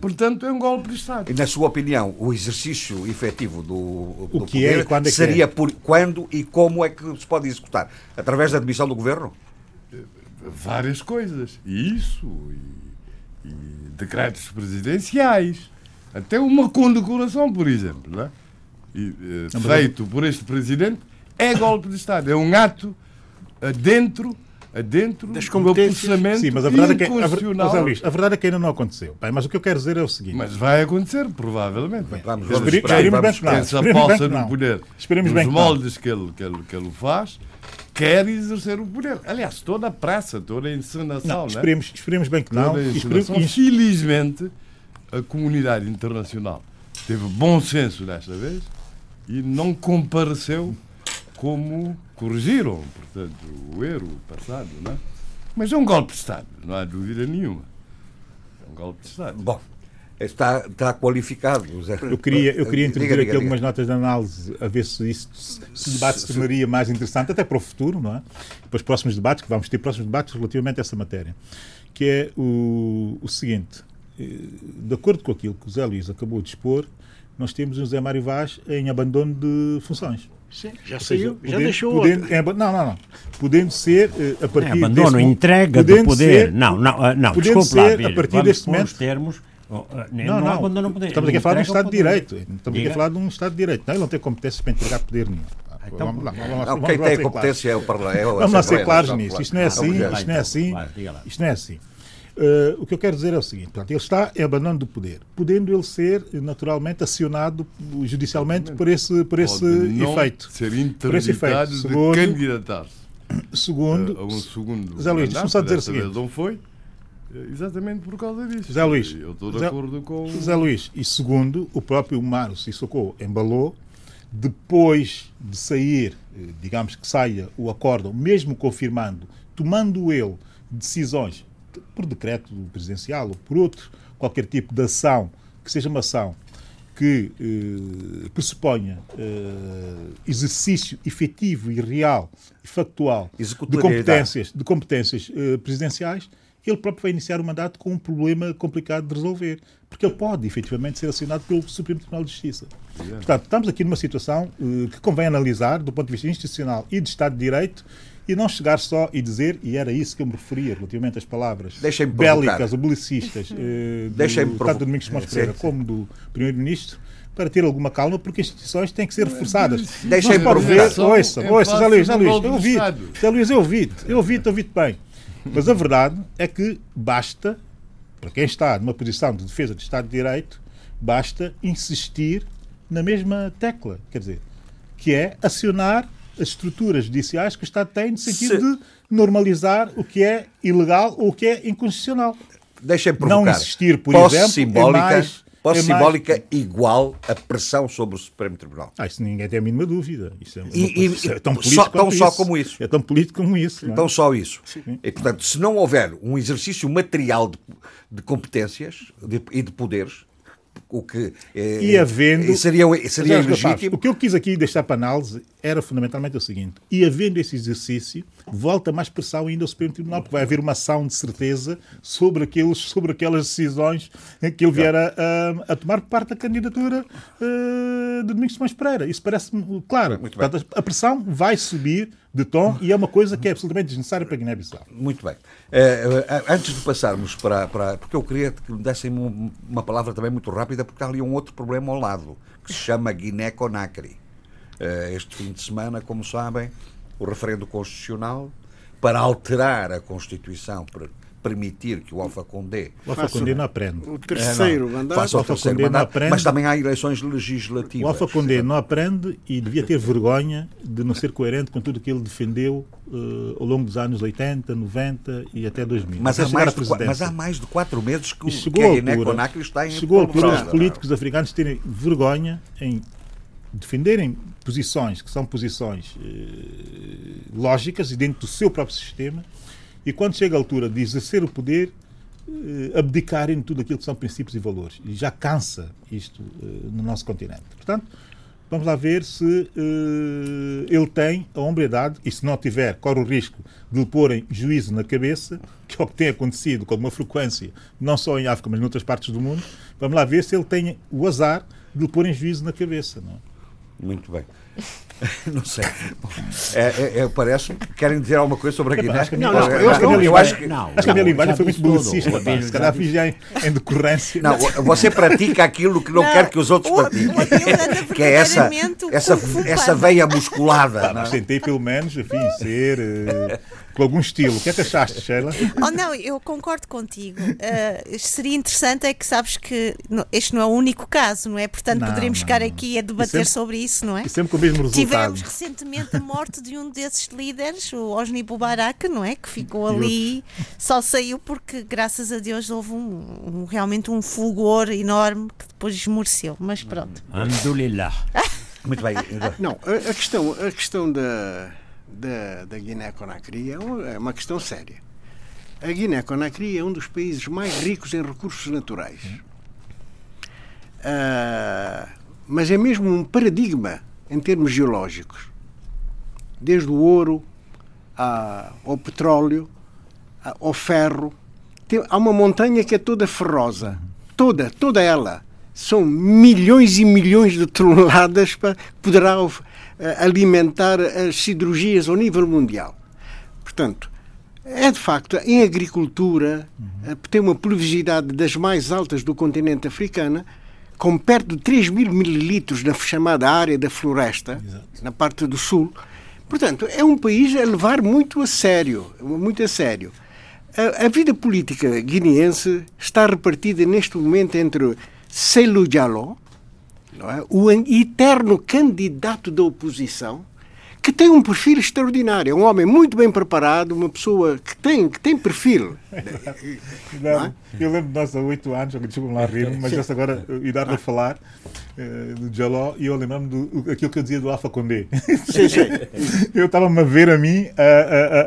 Portanto, é um golpe de Estado. E, na sua opinião, o exercício efetivo do, do o que é poder é, quando é que seria é? por quando e como é que se pode executar? Através da admissão do governo? Várias coisas. E isso, e decretos presidenciais, até uma condecoração, por exemplo, não é? e, uh, feito por este presidente, é golpe de Estado. É um ato dentro dentro das competências. Sim, mas a verdade, é que, a, a, Luís, a verdade é que ainda não aconteceu. Bem, mas o que eu quero dizer é o seguinte. Mas vai acontecer, provavelmente. Bem, vamos, vamos esperar. Esperemos bem que não. Essa posse do poder, Esperemos nos moldes que ele, que, ele, que ele faz, quer exercer o poder. Aliás, toda a praça, toda a encenação. Não, esperemos, né? esperemos bem que não. Esperemos... Felizmente, a comunidade internacional teve bom senso desta vez e não compareceu como corrigiram, portanto, o erro passado, não é? Mas é um golpe de Estado, não há dúvida nenhuma. É um golpe de Estado. Bom, está, está qualificado. Eu queria, eu queria introduzir aqui algumas notas de análise, a ver se, isso, se o debate se tornaria mais interessante, até para o futuro, não é? Para os próximos debates, que vamos ter próximos debates relativamente a essa matéria. Que é o, o seguinte: eh, de acordo com aquilo que o Zé Luís acabou de expor, nós temos o José Mário Vaz em abandono de funções. Sim, já saiu, já deixou podendo, é, Não, não, não. Podendo ser uh, a partir é, abandono, desse, entrega do poder. Ser, não, não, uh, não, podendo ser lá, a partir vamos deste momento. termos, uh, não, não, não, poder. Estamos aqui a falar de um Estado de Direito. Estamos aqui a falar de um Estado de Direito. Não, ele não tem competências para entregar poder nenhum. Então, vamos lá, vamos lá, vamos quem tem competência é o Parlamento. Vamos lá ser claros nisso. Isto não é assim. Isto não é assim. Isto não é assim. Uh, o que eu quero dizer é o seguinte: portanto, ele está em abandono do poder, podendo ele ser naturalmente acionado judicialmente por esse, por esse efeito. Ser por esse efeito. Segundo, de candidatar-se. Segundo, uh, a um segundo Zé Luís, deixa-me só dizer o seguinte: não foi exatamente por causa disso. Zé Luís, eu estou de Zé, acordo com. Zé Luís, e segundo, o próprio Mário Sissoko embalou, depois de sair, eh, digamos que saia o acórdão, mesmo confirmando, tomando ele decisões por decreto presidencial ou por outro, qualquer tipo de ação, que seja uma ação que eh, pressuponha eh, exercício efetivo e real e factual de competências, de competências eh, presidenciais, ele próprio vai iniciar o mandato com um problema complicado de resolver, porque ele pode efetivamente ser assinado pelo Supremo Tribunal de Justiça. Portanto, estamos aqui numa situação eh, que convém analisar do ponto de vista institucional e de Estado de Direito e não chegar só e dizer, e era isso que eu me referia relativamente às palavras bélicas ou belicistas, eh, do, tanto do Domingos Simões Pereira como do Primeiro-Ministro, para ter alguma calma, porque as instituições têm que ser reforçadas. Deixem-me provocar. Ouça, ouça, Zé Luís, Zé Luís, eu ouvi Zé Luís, eu ouvi-te, eu ouvi-te, ouvi-te bem. Mas a verdade é que basta, para quem está numa posição de defesa do Estado de Direito, basta insistir na mesma tecla, quer dizer, que é acionar as estruturas judiciais que o Estado tem no sentido Se... de normalizar o que é ilegal ou o que é inconstitucional. Deixem provocar. Não existir, por posse exemplo, simbólica, é mais, posse é simbólica mais... igual a pressão sobre o Supremo Tribunal. Ah, isso ninguém tem a mínima dúvida. Isso é, uma, e, e, é tão político só, tão só isso. como isso. É tão político como isso. Então só isso. Sim. E, portanto, se não houver um exercício material de, de competências de, e de poderes, o que eh, e havendo, seria, seria ilegítimo. O que eu quis aqui deixar para análise era fundamentalmente o seguinte: e havendo esse exercício, volta mais pressão ainda ao Supremo Tribunal, porque vai haver uma ação de certeza sobre, aqueles, sobre aquelas decisões que ele vier a, a, a tomar por parte da candidatura uh, de Domingos Tomás Pereira. Isso parece-me claro. Portanto, a pressão vai subir de tom e é uma coisa que é absolutamente desnecessária para Guiné-Bissau. Muito bem. Uh, antes de passarmos para, para. Porque eu queria que me dessem uma palavra também muito rápida, porque há ali um outro problema ao lado, que se chama Guiné-Conakry. Uh, este fim de semana, como sabem, o referendo constitucional para alterar a Constituição, permitir que o Alfa Condé. O Alfa Condé não aprende. O terceiro é, não, mandato. Faça o terceiro mandato, não aprende, mas também há eleições legislativas. O Alfa Condé não aprende e devia ter vergonha de não ser coerente com tudo o que ele defendeu uh, ao longo dos anos 80, 90 e até 2000. Mas, há mais, de, mas há mais de quatro meses que, que a Guiné-Conakry está em Chegou a altura dos políticos africanos terem vergonha em defenderem posições que são posições eh, lógicas e dentro do seu próprio sistema, e quando chega a altura de exercer o poder, eh, abdicarem tudo aquilo que são princípios e valores. E já cansa isto eh, no nosso continente. Portanto, vamos lá ver se eh, ele tem a hombridade, e se não tiver, corre o risco de lhe porem juízo na cabeça, que é o que tem acontecido com uma frequência, não só em África, mas em outras partes do mundo. Vamos lá ver se ele tem o azar de lhe porem juízo na cabeça. Não é? Muito bem. Não sei. É, é, é, parece que querem dizer alguma coisa sobre a Guiné. Acho que a minha, não, não, eu, acho que, não, acho que a minha linguagem foi muito belicista. Se calhar fiz já em, em decorrência. Não, você pratica aquilo que não, não quer que os outros pratiquem. que é essa, essa, essa veia musculada. Mas tentei pelo menos, enfim, ser. Com algum estilo. O que é que achaste, Sheila? Oh, não, eu concordo contigo. Uh, seria interessante é que sabes que este não é o único caso, não é? Portanto, não, poderíamos não, ficar não. aqui a debater sempre, sobre isso, não é? E sempre com o mesmo resultado. Tivemos recentemente a morte de um desses líderes, o Osni Bubarak, não é? Que ficou ali, só saiu porque, graças a Deus, houve um, um realmente um fulgor enorme que depois esmoreceu. Mas pronto. Alhamdulillah. Muito bem. Não, a, a questão, a questão da da, da Guiné-Conakry é, é uma questão séria. A Guiné-Conakry é um dos países mais ricos em recursos naturais. Uh, mas é mesmo um paradigma em termos geológicos. Desde o ouro a, ao petróleo, a, ao ferro. Tem, há uma montanha que é toda ferrosa. Toda, toda ela. São milhões e milhões de toneladas para poderá alimentar as siderurgias ao nível mundial. Portanto, é de facto, em agricultura, uhum. tem uma pluviosidade das mais altas do continente africano, com perto de 3 mil mililitros na chamada área da floresta, Exato. na parte do sul. Portanto, é um país a levar muito a sério, muito a sério. A, a vida política guineense está repartida neste momento entre Selou Diallo, é? o eterno candidato da oposição, que tem um perfil extraordinário. É um homem muito bem preparado, uma pessoa que tem, que tem perfil. Não, é? Eu lembro de nós há oito anos, desculpa lá rir, mas essa agora, e dar a falar uh, do Jaló, e eu lembro-me do aquilo que eu dizia do Alfa Condé. Sim, sim. eu estava-me a ver a mim,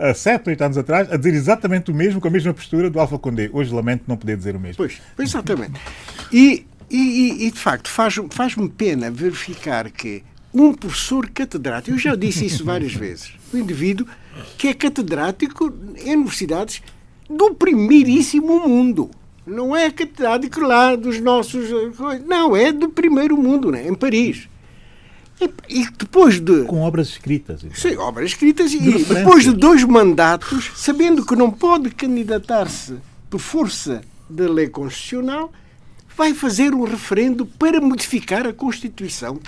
há sete, oito anos atrás, a dizer exatamente o mesmo, com a mesma postura do Alfa Condé. Hoje lamento não poder dizer o mesmo. Pois, exatamente. E e, e, e, de facto, faz-me faz pena verificar que um professor catedrático, eu já disse isso várias vezes, um indivíduo que é catedrático em universidades do primeiríssimo mundo. Não é catedrático lá dos nossos. Não, é do primeiro mundo, né? em Paris. E, e depois de. Com obras escritas. Então. Sim, obras escritas. De e referência. depois de dois mandatos, sabendo que não pode candidatar-se por força da lei constitucional, vai fazer um referendo para modificar a Constituição.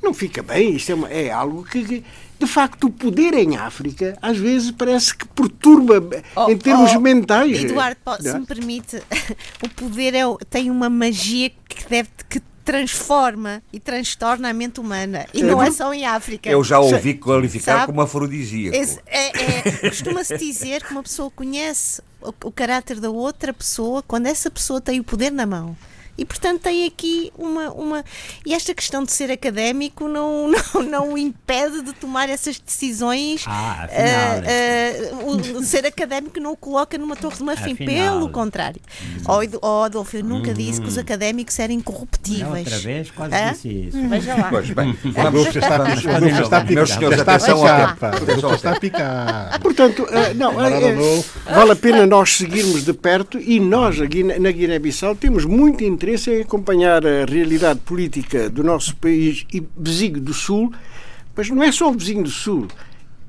Não fica bem, isto é, uma, é algo que, de facto, o poder em África às vezes parece que perturba oh, em termos oh, mentais. Eduardo, se é? me permite, o poder é, tem uma magia que deve que transforma e transtorna a mente humana. E não é só em África. Eu já ouvi qualificar Sabe? como afrodisíaco. É, é, Costuma-se dizer que uma pessoa conhece o, o caráter da outra pessoa quando essa pessoa tem o poder na mão. E, portanto, tem aqui uma, uma. E esta questão de ser académico não, não, não o impede de tomar essas decisões. Ah, afinal. Uh, uh, o ser académico não o coloca numa torre de marfim, afinal. pelo contrário. Hum. Oh, Adolfo, eu nunca hum. disse que os académicos eram incorruptíveis. outra vez quase ah? disse isso. Hum. Veja lá. Pois bem, já está, já está Meus senhores, atenção ao Está a picar. Portanto, uh, não, é, vale a pena nós seguirmos de perto e nós, aqui na Guiné-Bissau, temos muito interesse interesse em acompanhar a realidade política do nosso país e vizinho do Sul, mas não é só o vizinho do Sul,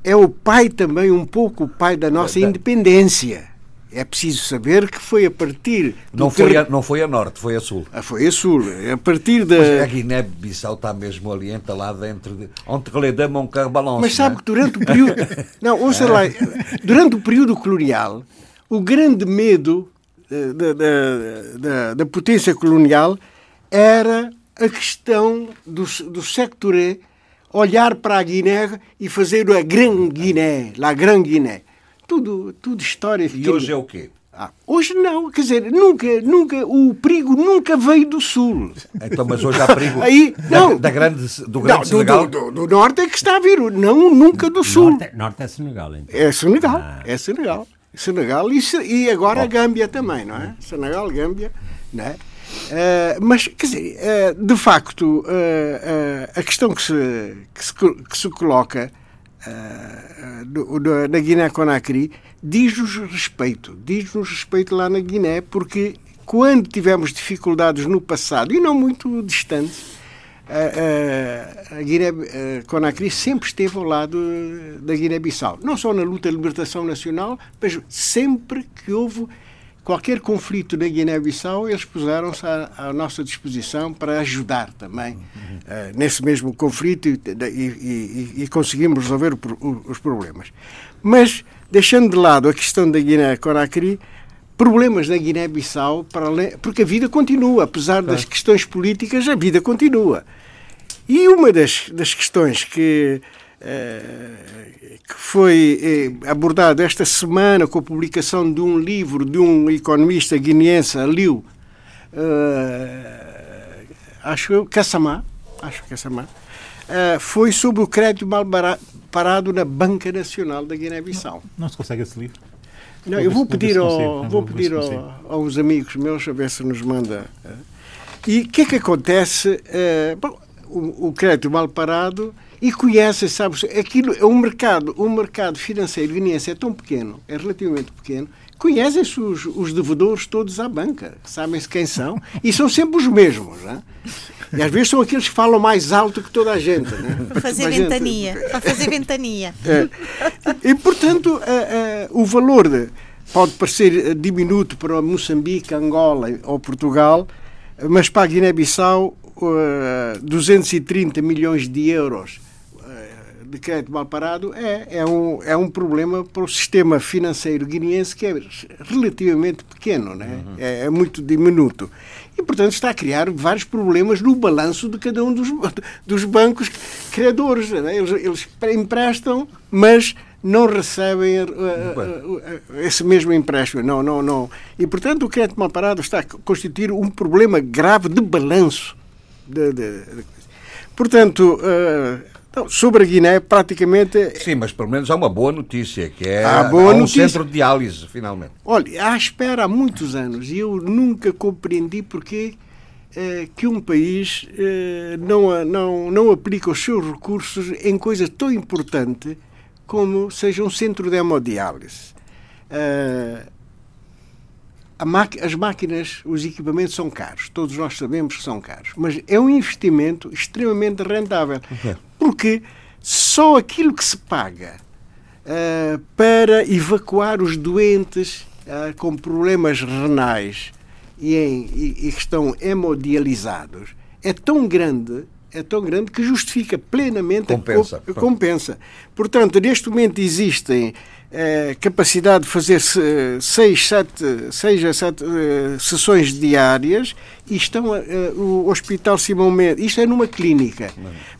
é o pai também, um pouco o pai da nossa independência. É preciso saber que foi a partir. Não foi, a, não foi a norte, foi a sul. Ah, foi a sul. A partir da. Mas a Guiné-Bissau está mesmo ali entalada dentro de. Onde lhe dama um carbalão. Mas sabe é? que durante o período. não, ouça lá. Durante o período colonial, o grande medo da, da, da, da potência colonial era a questão do, do sector olhar para a Guiné e fazer a Grande Guiné, a Grande Guiné. Tudo, tudo história. E hoje é o quê? Ah, hoje não, quer dizer, nunca, nunca, o perigo nunca veio do sul. Então, mas hoje há perigo Aí, não, da, da grande, do grande não, Senegal? Do, do, do, norte é que está a vir, não nunca do sul. Norte, é, norte é Senegal, então. É Senegal, ah. é Senegal. Senegal e, e agora a Gâmbia também, não é? Senegal, Gâmbia, não é? Uh, mas, quer dizer, uh, de facto, uh, a questão que se, que se, que se coloca do, do, na Guiné-Conakry diz-nos respeito, diz-nos respeito lá na Guiné, porque quando tivemos dificuldades no passado, e não muito distantes, a, Guiné-Conakry sempre esteve ao lado da Guiné-Bissau. Não só na luta de libertação nacional, mas sempre que houve qualquer conflito na Guiné-Bissau, eles puseram-se à, à, nossa disposição para ajudar também uh, nesse mesmo conflito e, e, e, e conseguimos resolver o, o, os problemas. Mas, deixando de lado a questão da Guiné-Conakry, problemas na Guiné-Bissau, porque a vida continua, apesar das questões políticas, a vida continua. E uma das, das questões que, uh, que foi eh, abordada esta semana com a publicação de um livro de um economista guineense, Aliu, uh, acho eu, Kassamá, acho Kassamá, uh, foi sobre o crédito mal parado na Banca Nacional da Guiné-Bissau. Não, não se consegue esse livro? Não, eu vou pedir, ao, vou pedir ao, aos amigos meus a ver se nos manda. E o que é que acontece? bom, o, o crédito mal parado e conhece, sabe, aquilo é um mercado, o um mercado financeiro guineense é tão pequeno, é relativamente pequeno, conhecem-se os, os devedores todos à banca, sabem-se quem são e são sempre os mesmos, né? E às vezes são aqueles que falam mais alto que toda a gente, né? Para fazer ventania, gente... para fazer ventania. É. E portanto, o valor de, pode parecer diminuto para Moçambique, Angola ou Portugal, mas para a Guiné-Bissau 230 milhões de euros uh, de crédito mal parado é, é, um, é um problema para o sistema financeiro guineense que é relativamente pequeno, né? Uhum. é, é muito diminuto. E, portanto, está a criar vários problemas no balanço de cada um dos, dos bancos credores. Né? Eles, eles emprestam, mas não recebem uh, uh, esse mesmo empréstimo. Não, não, não. E, portanto, o crédito mal parado está a constituir um problema grave de balanço de, de, de... Portanto, uh, sobre a Guiné, praticamente. Sim, mas pelo menos há uma boa notícia, que é há, boa há um notícia. centro de diálise, finalmente. Olha, à espera há muitos anos e eu nunca compreendi porque uh, que um país uh, não, não, não aplica os seus recursos em coisa tão importante como seja um centro de hemodiálise. Uh, as máquinas, os equipamentos são caros, todos nós sabemos que são caros, mas é um investimento extremamente rentável, porque só aquilo que se paga uh, para evacuar os doentes uh, com problemas renais e, em, e, e que estão hemodializados é tão grande é tão grande que justifica plenamente compensa. a compensa. Portanto, neste momento existem eh, capacidade de fazer seis, sete, seis a sete sessões diárias e estão uh, o Hospital Simão Mendes, isto é numa clínica,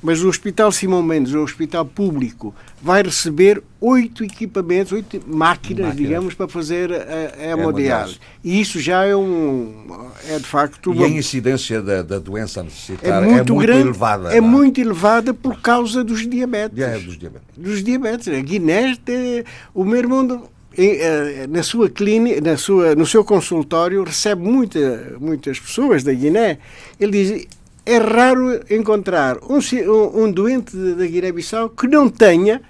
mas o Hospital Simão Mendes, o hospital público, vai receber oito equipamentos, oito máquinas, máquinas, digamos, para fazer a, a hemodiálise. E isso já é um é de facto uma... E a incidência da, da doença necessitária é muito, é muito grande, elevada. É não? muito elevada por causa dos diabetes. É, dos diabetes. Dos diabetes. A Guiné, o meu irmão eh, na sua clínica, na sua, no seu consultório, recebe muita, muitas pessoas da Guiné. Ele diz é raro encontrar um, um doente da Guiné-Bissau que não tenha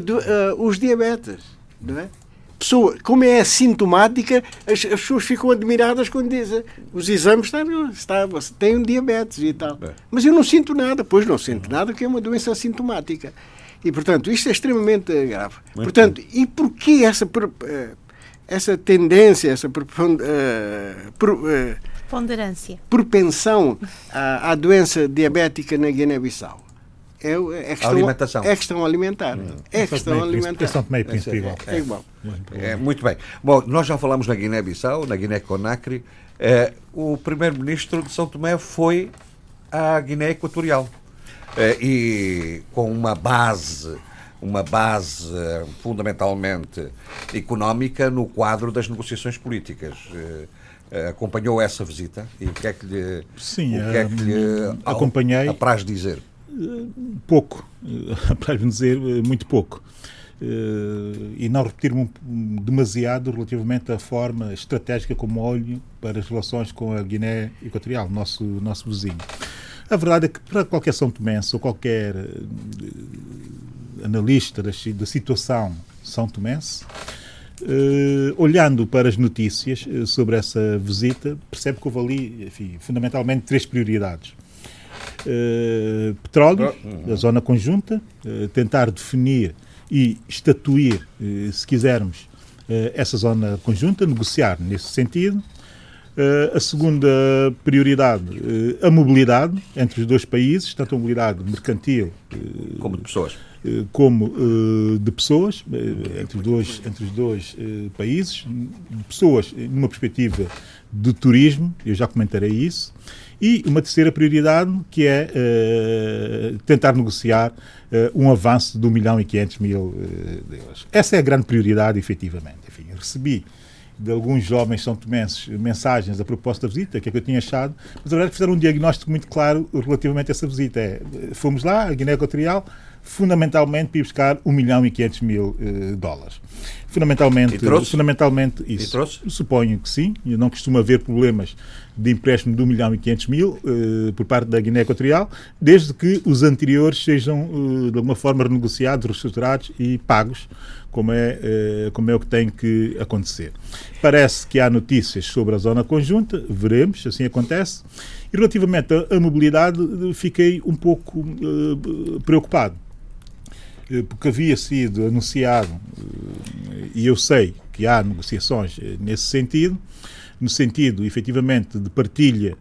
do, uh, os diabetes. Não é? Pessoa, como é assintomática, as, as, pessoas ficam admiradas quando dizem os exames estão, está, você tem um diabetes e tal. É. Mas eu não sinto nada, pois não sinto nada, que é uma doença assintomática. E, portanto, isto é extremamente grave. Muito portanto, bem. e porquê essa, eh, essa tendência, essa uh, uh, Ponderância. propensão à, à doença diabética na Guiné-Bissau? É, é, questão, alimentação. é questão alimentar. Hum. É questão alimentar. Questão meio principal. É, é, igual. É, muito bem. Bom, nós já falamos na Guiné-Bissau, na Guiné-Conakry. É, o primeiro-ministro de São Tomé foi à Guiné Equatorial. Eh, e com uma base uma base eh, fundamentalmente económica no quadro das negociações políticas. Eh, acompanhou essa visita e o que é que lhe, Sim, o que é que lhe acompanhei. apraz dizer? Pouco, apraz dizer muito pouco. E não repetir-me demasiado relativamente à forma estratégica como olho para as relações com a Guiné Equatorial, nosso, nosso vizinho. A verdade é que para qualquer São Tomense ou qualquer uh, analista da, da, situação São Tomense, uh, olhando para as notícias uh, sobre essa visita, percebe que houve ali, enfim, fundamentalmente três prioridades. uh, petróleo, da zona conjunta, tentar definir e estatuir, se quisermos, essa zona conjunta, negociar nesse sentido. A segunda prioridade, a mobilidade entre os dois países, tanto a mobilidade mercantil como de pessoas como uh, de pessoas uh, entre os dois, entre os dois uh, países, de pessoas numa perspectiva de turismo, eu já comentarei isso, e uma terceira prioridade, que é uh, tentar negociar uh, um avanço de 1 milhão e 500 mil uh, euros. Essa é a grande prioridade, efetivamente. Enfim, recebi de alguns jovens são tomenses mensagens a propósito da visita, que é que eu tinha achado, mas a verdade é que fizeram um diagnóstico muito claro relativamente a essa visita. É, fomos lá, a Guiné Equatorial, fundamentalmente para ir buscar 1 milhão e 500 mil dólares. Fundamentalmente, fundamentalmente isso. Suponho que sim. Eu não costumo haver problemas de empréstimo de 1 milhão e 500 mil uh, por parte da Guiné Equatorial, desde que os anteriores sejam, uh, de alguma forma, renegociados, reestruturados e pagos, como é, uh, como é o que tem que acontecer. Parece que há notícias sobre a zona conjunta, veremos se assim acontece. E relativamente à, mobilidade, fiquei um pouco preocupado eh, porque havia sido anunciado, eh, e eu sei que há negociações eh, nesse sentido, no sentido, efetivamente, de partilha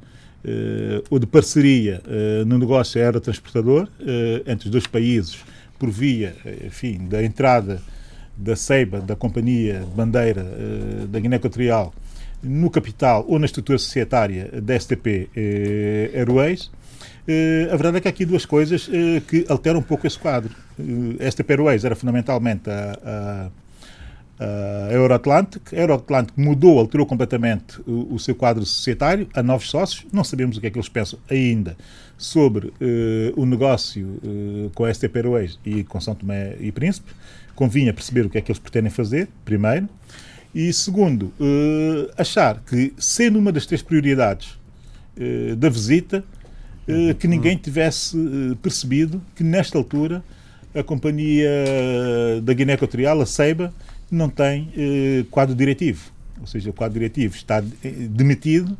ou de parceria no negócio aerotransportador entre os dois países, por via, enfim, da entrada da CEIBA, da Companhia de Bandeira da Guiné Equatorial, no capital ou na estrutura societária da STP Airways, a verdade é que há aqui duas coisas uh, que alteram um pouco esse quadro. Uh, esta Airways era fundamentalmente a, a, a Euroatlantic. A Euroatlantic mudou, alterou completamente o, o, seu quadro societário a novos sócios. Não sabemos o que é que eles pensam ainda sobre o negócio com a STP e com São Tomé e Príncipe. Convinha perceber o que é que eles pretendem fazer, primeiro. E segundo, achar que, sendo uma das três prioridades da visita, eh, que ninguém tivesse eh, percebido que, nesta altura, a Companhia da Guiné Equatorial, a CEIBA, não tem eh, quadro diretivo. Ou seja, o quadro diretivo está demitido,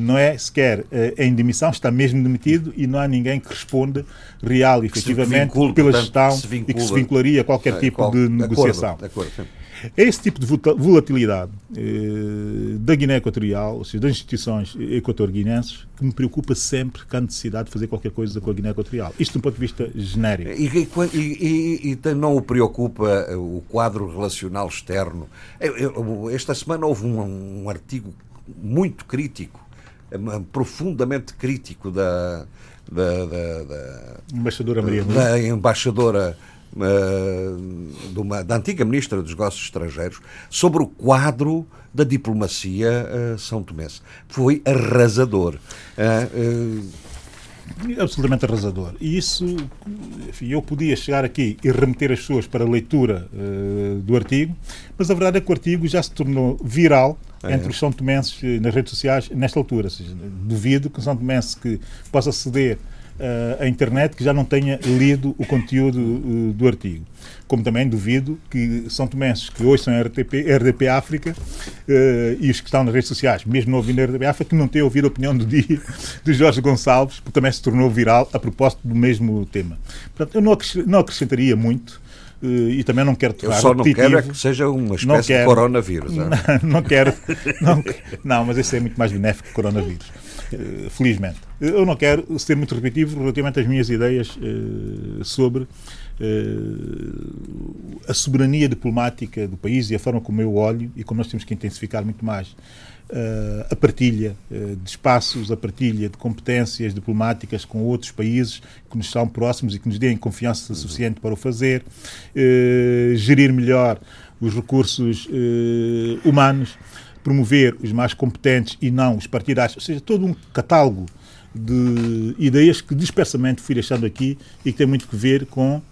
não é sequer em demissão, está mesmo demitido e não há ninguém que responda real e efetivamente vincule, pela portanto, gestão e que se vincularia a qualquer é, tipo qual, de negociação. De acordo, de acordo, é esse tipo de volatilidade eh, da Guiné Equatorial, ou seja, das instituições equator-guinenses, que me preocupa sempre com a necessidade de fazer qualquer coisa com a Guiné Equatorial. Isto do ponto de vista genérico. E, e, e, e não o preocupa o quadro relacional externo? Esta semana houve um, um artigo muito crítico, profundamente crítico da, da, da, da embaixadora Maria da embaixadora de uma, da antiga Ministra dos Negócios Estrangeiros sobre o quadro da diplomacia uh, são tomense. Foi arrasador. Uh, absolutamente arrasador. E isso, enfim, eu podia chegar aqui e remeter as pessoas para a leitura uh, do artigo, mas a verdade é que o artigo já se tornou viral é. entre os São Tomenses nas redes sociais nesta altura. Seja, duvido que um São Tomense que possa ceder uh, a internet que já não tenha lido o conteúdo uh, do artigo. Como também duvido que São Tomenses que hoje são RTP, RDP África uh, e os que estão nas redes sociais, mesmo não ouvindo a RDP África, que não tenham ouvido a opinião do dia de Jorge Gonçalves, porque também se tornou viral a propósito do mesmo tema. Portanto, eu não acrescentaria muito. Uh, e também não quero tornar Eu só não repetitivo. quero é que seja uma espécie quero, de coronavírus. Não, não quero. Não, não, mas esse é muito mais benéfico que o coronavírus. Uh, felizmente. Eu não quero ser muito repetitivo relativamente às minhas ideias uh, sobre a soberania diplomática do país e a forma como eu olho e como nós temos que intensificar muito mais a partilha de espaços, a partilha de competências diplomáticas com outros países que nos são próximos e que nos deem confiança suficiente para o fazer, gerir melhor os recursos humanos, promover os mais competentes e não os partidários, ou seja, todo um catálogo de ideias que dispersamente fui deixando aqui e que tem muito que ver com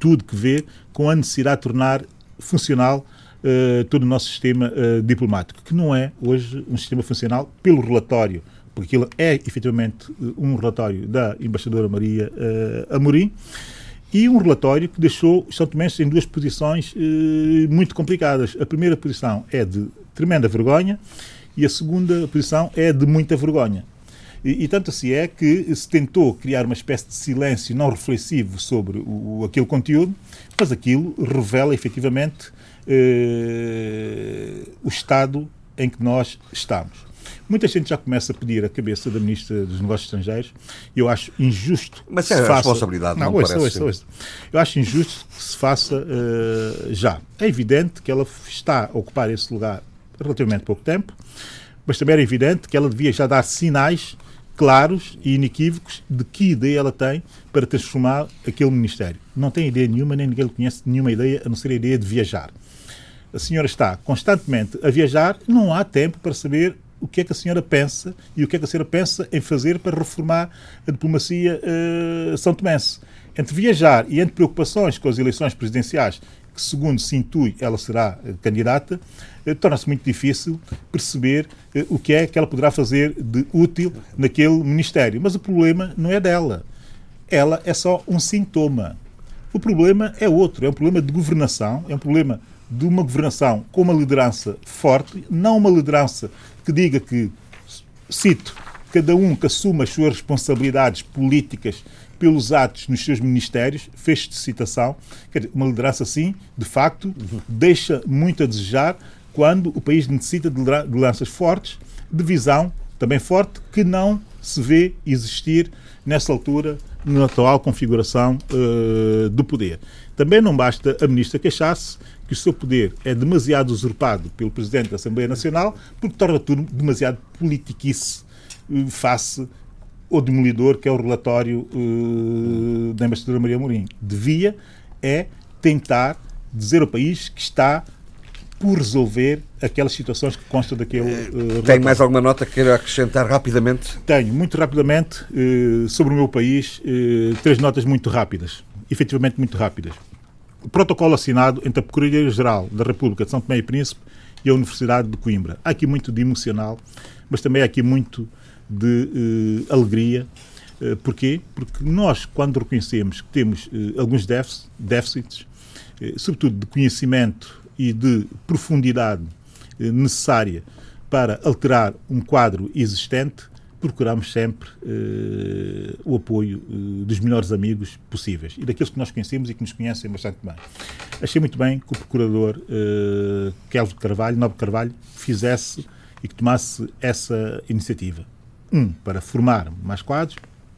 tudo que ver com a necessidade de tornar funcional uh, todo o nosso sistema uh, diplomático, que não é hoje um sistema funcional pelo relatório, porque aquilo é efetivamente eh, um relatório da embaixadora Maria uh, Amorim, e um relatório que deixou os São em duas posições muito complicadas. A primeira posição é de tremenda vergonha e a segunda posição é de muita vergonha. E, e, tanto assim é que se tentou criar uma espécie de silêncio não reflexivo sobre o, aquele conteúdo, mas aquilo revela efetivamente eh, o estado em que nós estamos. Muita gente já começa a pedir a cabeça da Ministra dos Negócios Estrangeiros e eu acho injusto. Mas é a faça... responsabilidade, não, não ouça, parece. Ouça, ouça. Eu acho injusto que se faça uh, já. É evidente que ela está a ocupar esse lugar relativamente pouco tempo, mas também era evidente que ela devia já dar sinais claros e inequívocos de que ideia ela tem para transformar aquele Ministério. Não tem ideia nenhuma, nem ninguém conhece nenhuma ideia, a não ser a ideia de viajar. A senhora está constantemente a viajar, não há tempo para saber o que é que a senhora pensa e o que é que a senhora pensa em fazer para reformar a diplomacia uh, são tomense. Entre viajar e entre preocupações com as eleições presidenciais, que segundo se intui ela será uh, candidata, uh, torna-se muito difícil perceber o que é que ela poderá fazer de útil naquele ministério. Mas o problema não é dela. Ela é só um sintoma. O problema é outro, é um problema de governação, é um problema de uma governação com uma liderança forte, não uma liderança que diga que, cito, cada um que assuma as suas responsabilidades políticas pelos atos nos seus ministérios, de citação, uma liderança assim, de facto, deixa muito a desejar quando o país necessita de lideranças fortes, de visão também forte, que não se vê existir nessa altura na atual configuração uh, do poder. Também não basta a ministra queixar-se que o seu poder é demasiado usurpado pelo Presidente da Assembleia Nacional, porque torna tudo demasiado politiquice uh, face ao demolidor que é o relatório uh, da embaixadora Maria Mourinho. Devia é tentar dizer ao país que está por resolver aquelas situações que constam daquele. Uh, Tem mais alguma nota que queira acrescentar rapidamente? Tenho, muito rapidamente, uh, sobre o meu país, três notas muito rápidas, efetivamente muito rápidas. O protocolo assinado entre a Procuradoria-Geral da República de São Tomé e Príncipe e a Universidade de Coimbra. Há aqui muito de emocional, mas também há aqui muito de alegria. porquê? Porque nós, quando reconhecemos que temos alguns déficits, sobretudo de conhecimento e de profundidade eh, necessária para alterar um quadro existente, procuramos sempre eh, o apoio eh, dos melhores amigos possíveis e daqueles que nós conhecemos e que nos conhecem bastante bem. Achei muito bem que o procurador eh, Kelvin Carvalho, Nobre Carvalho, fizesse e que tomasse essa iniciativa. Um, para formar mais quadros,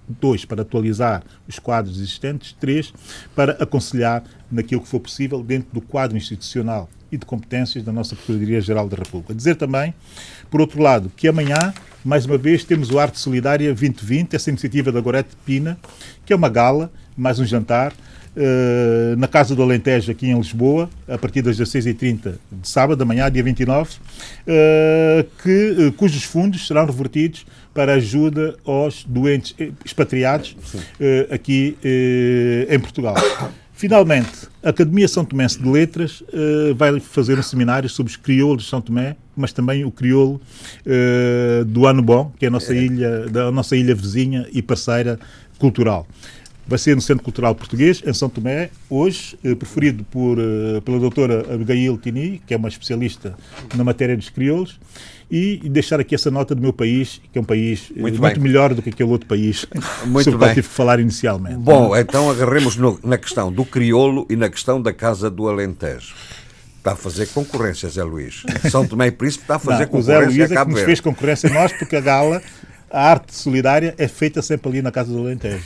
dois, para atualizar os quadros existentes, três, para aconselhar naquilo que for possível dentro do quadro institucional e de competências da nossa Procuradoria-Geral da República. Dizer também, por outro lado, que amanhã, mais uma vez, temos o Arte Solidária 2020, essa iniciativa da Gorete Pina, que é uma gala, mais um jantar, Uh, na Casa do Alentejo, aqui em Lisboa, a partir das 16h30 de sábado, amanhã, dia 29, uh, eh, que, uh, cujos fundos serão revertidos para ajuda aos doentes expatriados aqui em Portugal. Finalmente, a Academia São Tomense de Letras uh, vai fazer um seminário sobre os crioulos de São Tomé, mas também o crioulo uh, do Ano Bom, que é a nossa é. ilha, da nossa ilha vizinha e parceira cultural. Vai ser no Centro Cultural Português, em São Tomé, hoje, uh, preferido por, pela doutora Abigail Tini, que é uma especialista na matéria dos crioulos e deixar aqui essa nota do meu país, que é um país eh, muito, muito melhor do que aquele outro país muito sobre o qual tive que falar inicialmente. Bom, então agarremos no, na questão do crioulo e na questão da Casa do Alentejo. Está a fazer concorrência, Zé Luís. São Tomé e Príncipe está a fazer Não, concorrência o Zé Luís é que nos fez concorrência a nós, porque a gala, a arte solidária é feita sempre ali na Casa do Alentejo.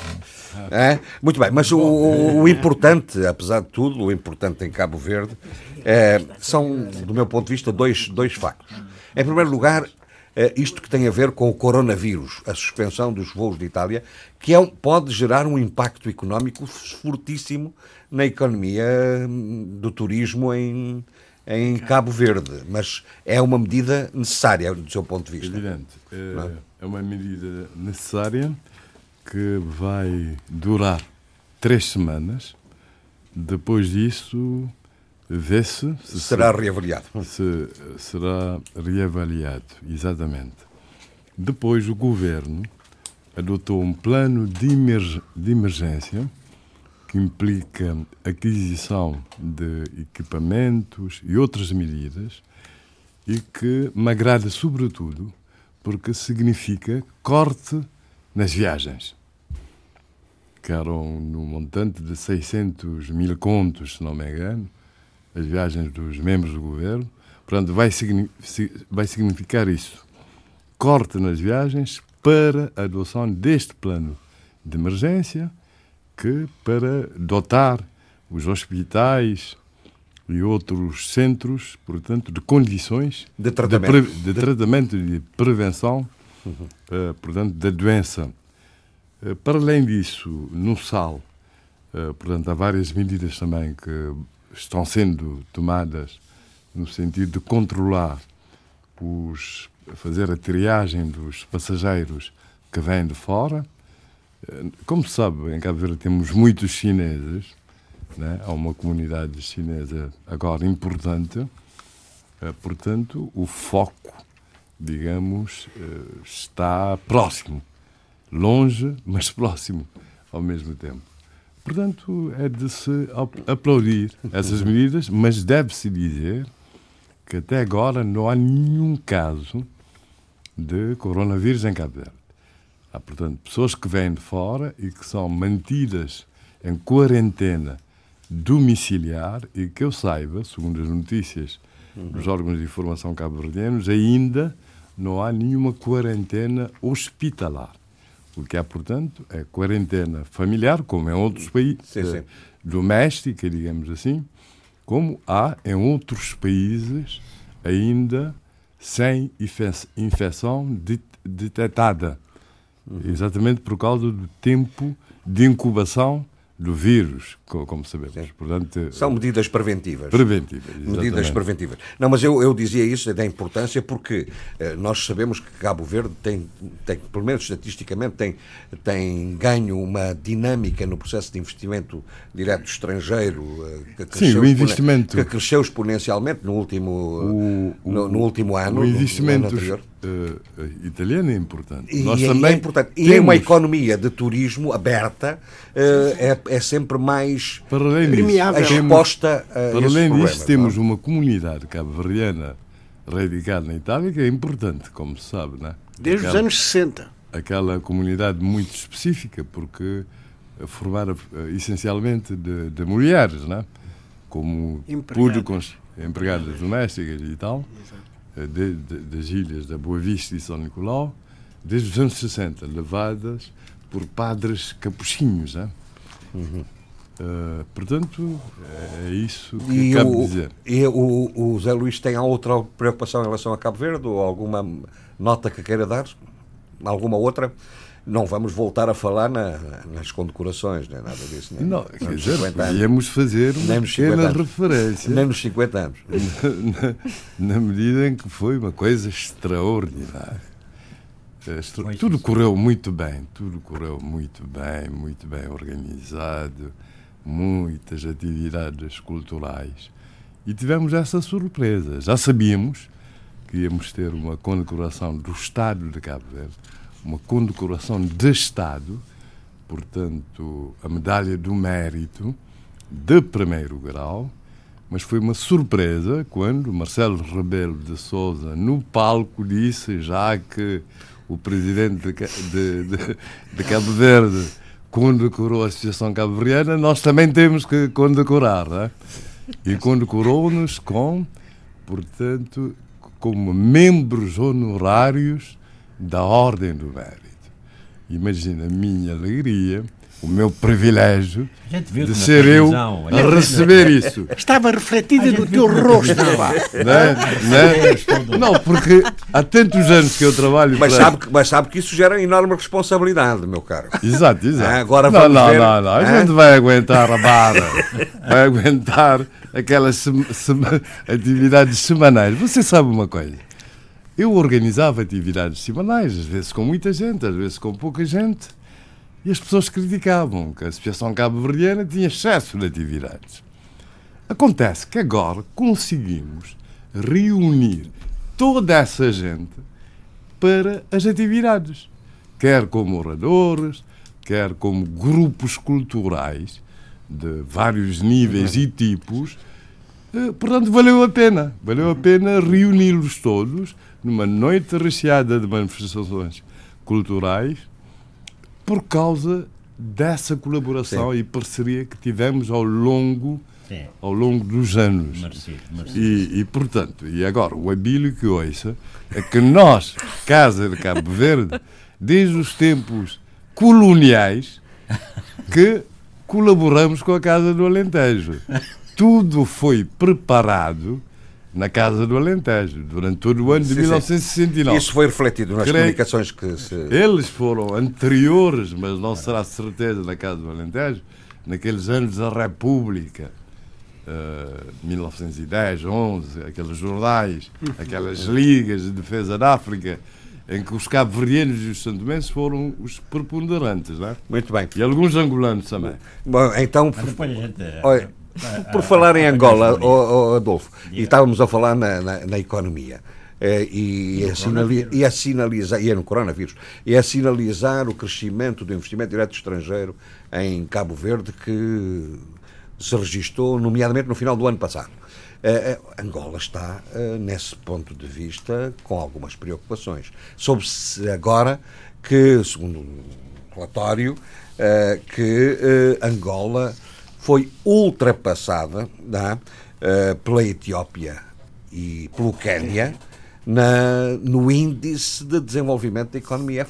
É? Muito bem, mas o, o, importante, apesar de tudo, o importante em Cabo Verde, é, são, do meu ponto de vista, dois, dois factos. Em primeiro lugar, eh, isto que tem a ver com o coronavírus, a suspensão dos voos de Itália, que é, pode gerar um impacto económico fortíssimo na economia hum, do turismo em, em Cabo Verde. Mas é uma medida necessária, do seu ponto de vista. Evidente. É, é? é uma medida necessária que vai durar três semanas. Depois disso, vê-se. Se será reavaliado. Se, será reavaliado, exatamente. Depois, o governo adotou um plano de, emerg de emergência que implica aquisição de equipamentos e outras medidas e que me agrada, sobretudo, porque significa corte nas viagens, que eram no montante de 600 mil contos, se não me engano, as viagens dos membros do governo. Portanto, vai, vai significar isso. Corte nas viagens para a adoção deste plano de emergência, que para dotar os hospitais e outros centros, portanto, de condições de tratamento, de, de tratamento de prevenção, uhum. uh, portanto, da doença. Uh, para além disso, no SAL, uh, portanto, há várias medidas também que estão sendo tomadas no sentido de controlar os fazer a triagem dos passageiros que vêm de fora. Como se sabe, em Cabo Verde temos muitos chineses né? Há uma comunidade chinesa agora importante. Eh, portanto, o foco, digamos, eh, está próximo. Longe, mas próximo ao mesmo tempo. Portanto, é de se aplaudir essas medidas, mas deve-se dizer que até agora não há nenhum caso de coronavírus em Cabo Verde. Há, portanto, pessoas que vêm de fora e que são mantidas em quarentena domiciliar e que eu saiba, segundo as notícias dos órgãos de informação cabo-verdianos, ainda não há nenhuma quarentena hospitalar. O que há, portanto, é quarentena familiar, como em outros países, eh, doméstica, digamos assim, como há em outros países ainda sem infecção detectada. Uhum. Exatamente por causa do tempo de incubação do vírus, como sabemos. Portanto, São medidas preventivas. Preventivas, exatamente. Medidas preventivas. Não, mas eu, eu dizia isso da importância porque eh, nós sabemos que Cabo Verde tem, tem, pelo menos estatisticamente, tem, tem ganho uma dinâmica no processo de investimento direto estrangeiro eh, que cresceu, Sim, o investimento... que cresceu exponencialmente no último, o, no, no, último ano. O investimento uh, italiano é importante. E, Nós é, também é importante. E temos... uma economia de turismo aberta uh, é, é sempre mais para além disso, exposta a Para além disso, temos uma comunidade cabo-verdiana radicada na Itália que é importante, como se sabe, não é? Desde aquela, os anos 60. Aquela comunidade muito específica, porque formada essencialmente de, de mulheres, não é? Como públicos, empregadas domésticas e tal. Eh, de, de, das ilhas da Boa Vista e São Nicolau, desde os anos 60, levadas por padres capuchinhos. Né? Uhum. Uh, portanto, é isso que e cabe o, dizer. E o, o Zé Luís tem outra preocupação em relação a Cabo Verde ou alguma nota que queira dar? Alguma outra? não vamos voltar a falar na, nas condecorações, nem nada disso. Nem, não, quer dizer, podíamos fazer uma pequena referência. Nem nos 50 anos. Na, na, medida em que foi uma coisa extraordinária. Extra... Tudo correu muito bem, tudo correu muito bem, muito bem organizado, muitas atividades culturais. E tivemos essa surpresa. Já sabíamos que íamos ter uma condecoração do Estado de Cabo Verde uma condecoração de Estado, portanto, a medalha do mérito de primeiro grau, mas foi uma surpresa quando Marcelo Rebelo de Souza, no palco, disse, já que o presidente de, de, de, de Cabo Verde condecorou a Associação Cabo-Verdiana, nós também temos que condecorar, não é? E condecorou-nos com, portanto, como membros honorários da Ordem do Mérito. Imagina a minha alegria, o meu privilégio de ser eu a receber isso. Estava refletido no teu rosto. Não, não, não, porque há tantos anos que eu trabalho. Mas, para... sabe, que, mas sabe que isso gera enorme responsabilidade, meu caro. Exato, exato. Ah, agora não, vamos não, ver... não, não. A ah? gente vai aguentar a barra, vai aguentar aquelas sem, sem, atividades semanais. Você sabe uma coisa? Eu organizava atividades semanais, às vezes com muita gente, às vezes com pouca gente, e as pessoas criticavam que a Associação Cabo-Verdiana tinha excesso de atividades. Acontece que agora conseguimos reunir toda essa gente para as atividades, quer como oradores, quer como grupos culturais de vários níveis e tipos, Eh, portanto, valeu a pena. Valeu a pena reuni-los todos numa noite recheada de manifestações culturais por causa dessa colaboração Sim. e parceria que tivemos ao longo Sim. ao longo dos anos. Merci, merci. E, e, portanto, e agora, o abílio que ouça é que nós, Casa de Cabo Verde, desde os tempos coloniais, que colaboramos com a Casa do Alentejo. Tudo foi preparado na Casa do Alentejo, durante todo o ano de sim, 1969. Sim. Isso foi refletido nas Creio comunicações que se... Eles foram anteriores, mas não será certeza na Casa do Alentejo, naqueles anos da República, uh, 1910, 11, aqueles jornais, aquelas ligas de defesa da África, em que os cabo-verdianos e os santomenses foram os preponderantes, não é? Muito bem. E alguns angolanos também. Bom, então... Olha, por falar em Angola, oh, oh, Adolfo, e estávamos a falar na, na, na economia. É, e, a sinali e sinalizar, e é no coronavírus, e a sinalizar o crescimento do investimento direto estrangeiro em Cabo Verde que se registou, nomeadamente no final do ano passado. Uh, Angola está, nesse ponto de vista, com algumas preocupações. Soube-se agora que, segundo um relatório, que Angola foi ultrapassada é, pela Etiópia e pelo Quênia na, no índice de desenvolvimento da economia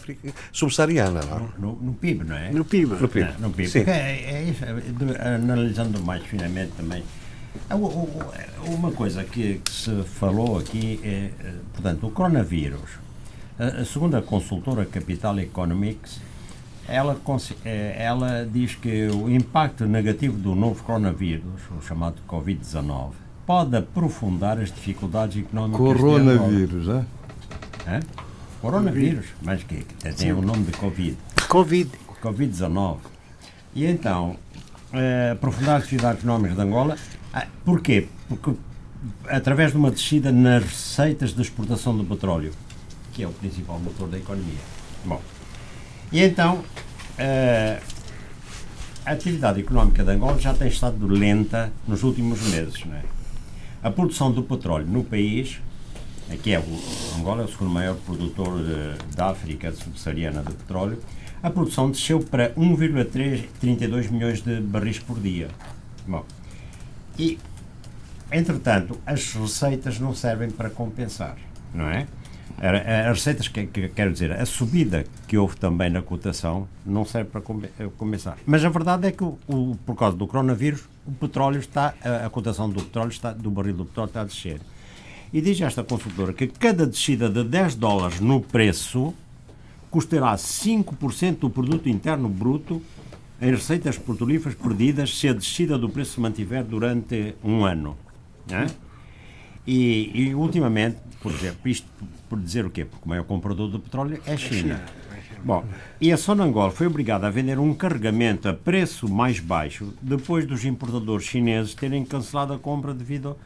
subsaariana. Não é? no, no, PIB, não é? No PIB. No PIB. No, no PIB. É, é isso, analisando mais finamente também. Uma coisa que, que se falou aqui é, portanto, o coronavírus. A, a segunda consultora Capital Economics ela, eh, ela diz que o impacto negativo do novo coronavírus, o chamado Covid-19, pode aprofundar as dificuldades económicas. Coronavírus, é? é? Coronavírus, mas que, que tem o nome de Covid. Covid. Covid-19. E então, é, aprofundar as atividades económicas de Angola, ah, porquê? Porque através de uma descida nas receitas de exportação do petróleo, que é o principal motor da economia. Bom, e então, uh, a atividade económica de Angola já tem estado lenta nos últimos meses. Não é? A produção do petróleo no país, aqui é o Angola é o segundo maior produtor de, da África subsaariana de petróleo, a produção desceu para 1,32 milhões de barris por dia. Bom, e, entretanto, as receitas não servem para compensar, não é? As receitas, que, que, quero dizer, a subida que houve também na cotação não serve para eh, começar. Mas a verdade é que, o, o, por causa do coronavírus, o petróleo está, a, a, cotação do petróleo está, do barril do petróleo está a descer. E diz esta consultora que cada descida de 10 dólares no preço custará 5% do produto interno bruto em receitas petrolíferas perdidas se a descida do preço se mantiver durante um ano. Né? E, e, ultimamente, por exemplo, isto por dizer o quê? Porque o maior comprador do petróleo é a China. Bom, e a Sonangol foi obrigada a vender um carregamento a preço mais baixo depois dos importadores chineses terem cancelado a compra devido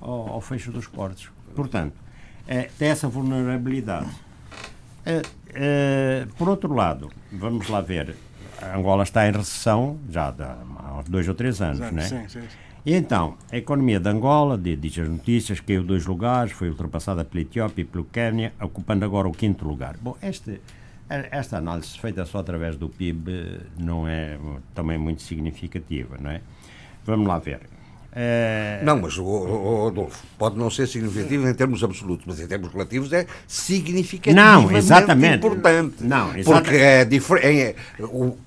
ao, ao fecho dos portos. Portanto, é, tem essa vulnerabilidade. É, é, por outro lado, vamos lá ver, a Angola está em recessão já há dois ou três anos, não é? Sim, sim. E então, a economia de Angola, diz as notícias, caiu dois lugares, foi ultrapassada pela Etiópia e pelo Quênia, ocupando agora o quinto lugar. Bom, este, esta análise feita só através do PIB não é também muito significativa, não é? Vamos lá ver. É... Não, mas, o, Adolfo, pode não ser significativo em termos absolutos, mas em termos relativos é significativo. Não, exatamente. importante. Não, exatamente. Porque é, é, é,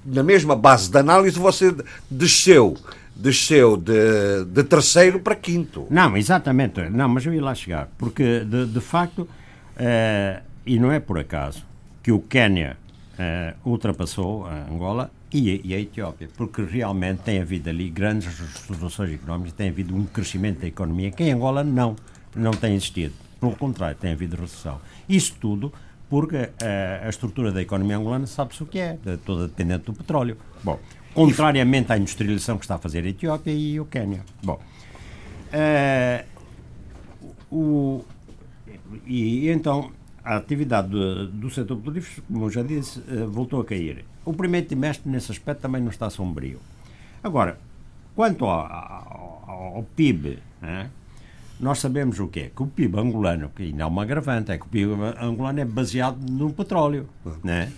na mesma base de análise você desceu desceu de, de terceiro para quinto. Não, exatamente. Não, mas eu ia lá chegar. Porque, de, de facto, eh, e não é por acaso, que o Quênia eh, ultrapassou a Angola e e a, Etiópia, porque realmente tem havido ali grandes restaurações económicas, tem havido um crescimento da economia, que em Angola não, não tem existido. Pelo contrário, tem havido recessão. Isso tudo porque eh, a estrutura da economia angolana sabe-se o que é, toda dependente do petróleo. Bom, contrariamente à industrialização que está a fazer a Etiópia e o Quênia. Bom, uh, o, e, então a atividade do, do setor petrolífero, como já disse, uh, voltou a cair. O primeiro trimestre, nesse aspecto, também não está sombrio. Agora, quanto ao, ao, ao PIB, né, nós sabemos o quê? Que o PIB angolano, que ainda é uma agravante, é que o PIB angolano é baseado no petróleo. Né?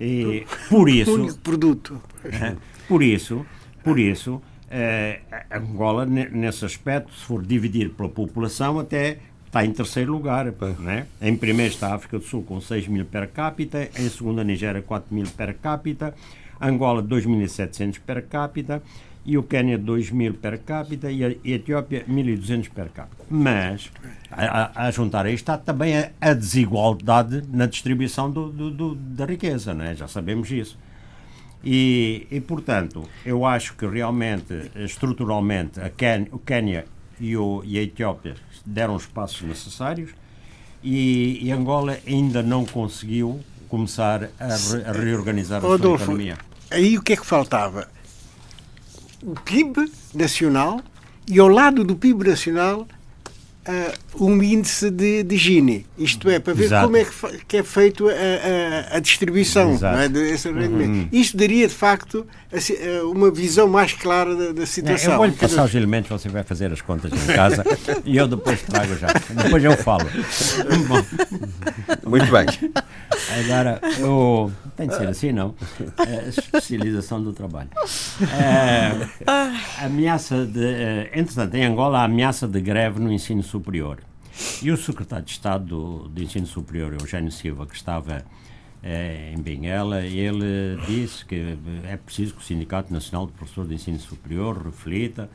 E por isso. único produto. Por isso, por isso, eh, Angola, nesse aspecto, se for dividir pela população, até está em terceiro lugar. Né? Em primeiro está a África do Sul com 6 mil per capita, em segundo a Nigéria 4 mil per capita, Angola 2.700 per capita e o Quênia 2.000 per capita e a Etiópia 1.200 per capita. Mas, a, a, juntar a isto está também a, a desigualdade na distribuição do, do, do, da riqueza, né? já sabemos isso. E, e, portanto, eu acho que realmente, estruturalmente, a Quênia, o Quênia e, o, e a Etiópia deram os passos necessários e, e Angola ainda não conseguiu começar a, re, a reorganizar a sua economia. Aí o que é que faltava? O PIB nacional e ao lado do PIB nacional uh, um índice de, de Gini. Isto é, para ver Exato. como é que, que, é feito a, a, a distribuição é, desse rendimento. Uhum. Isto daria, de facto, a, uma visão mais clara da, da situação. eu vou-lhe passar os elementos, você vai fazer as contas em casa e eu depois trago já. Depois eu falo. Muito bem. Agora, eu, tem de ser assim, não? É, especialização do trabalho. É, ameaça de. É, entretanto, em Angola, a ameaça de greve no ensino superior. E o secretário de Estado do, do Ensino Superior, Eugênio Silva, que estava é, em Benguela, ele disse que é preciso que o Sindicato Nacional de Professores de Ensino Superior reflita,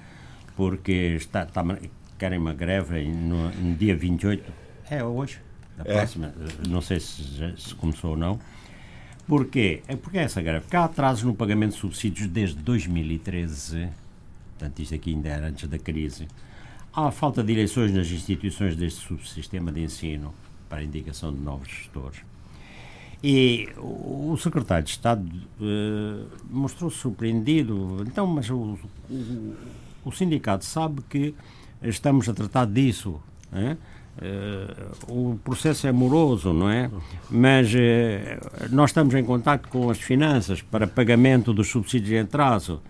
porque está, está, querem uma greve no, no dia 28, é hoje, da é. próxima, não sei se, se começou ou não. Porquê? É porque é essa greve. Porque há atrasos no pagamento de subsídios desde 2013, portanto, isto aqui ainda era antes da crise. Há falta de eleições nas instituições deste subsistema de ensino para a indicação de novos gestores. E o secretário de Estado uh, mostrou-se surpreendido. Então, mas o, o, o, sindicato sabe que estamos a tratar disso. Uh, o processo é moroso, não é? Mas uh, nós estamos em contato com as finanças para pagamento dos subsídios em atraso.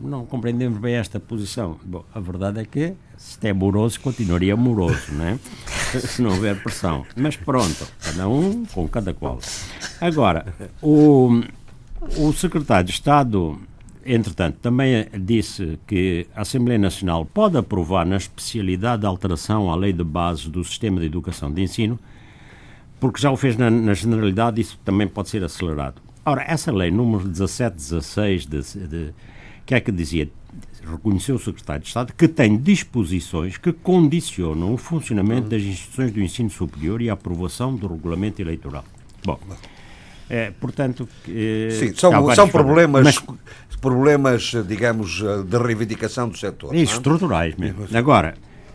Não compreendemos bem esta posição. Bom, a verdade é que se é moroso, continuaria moroso, né? se não houver pressão. Mas pronto, cada um com cada qual. Agora, o, o secretário de Estado, entretanto, também disse que a Assembleia Nacional pode aprovar na especialidade de alteração à lei de base do sistema de educação de ensino, porque já o fez na, na generalidade, isso também pode ser acelerado. Ora, essa lei número 1716 de, de que é que dizia, reconheceu o secretário de Estado, que tem disposições que condicionam o funcionamento das instituições do ensino superior e a aprovação do regulamento eleitoral. Bom, é, portanto... É, Sim, são, são problemas, mas, problemas, digamos, de reivindicação do setor. É? Estruturais mesmo. Agora,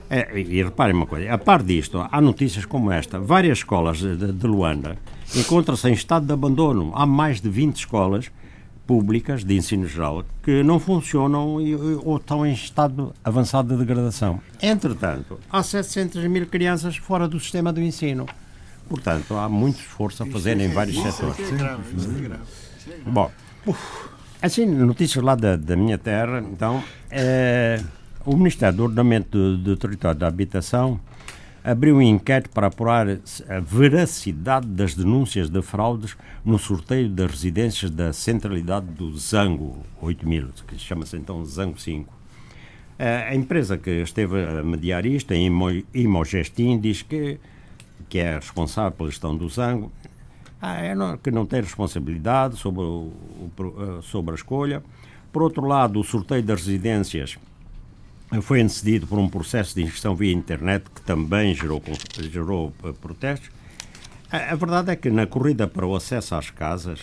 é, e reparem uma coisa, a par disto, há notícias como esta. Várias escolas de, de Luanda encontram-se em estado de abandono. Há mais de 20 escolas públicas de ensino geral que não funcionam e, ou estão em estado avançado de degradação. Entretanto, há 700 mil crianças fora do sistema do ensino. Portanto, há muito esforço a fazer em vários setores. Bom, assim, notícias lá da, da minha terra, então, é, o Ministério do Ordenamento do, do Território da Habitação abriu um inquérito para apurar a veracidade das denúncias de fraudes no sorteio das residências da centralidade do Zango 8000, que chama-se então Zango 5. A empresa que esteve a mediar isto, a Imogestim, diz que, que é responsável pela gestão do Zango, ah, é que não tem responsabilidade sobre, o, sobre a escolha. Por outro lado, o sorteio das residências foi antecedido por um processo de inscrição via internet que também gerou, gerou uh, protestos. A, a, verdade é que na corrida para o acesso às casas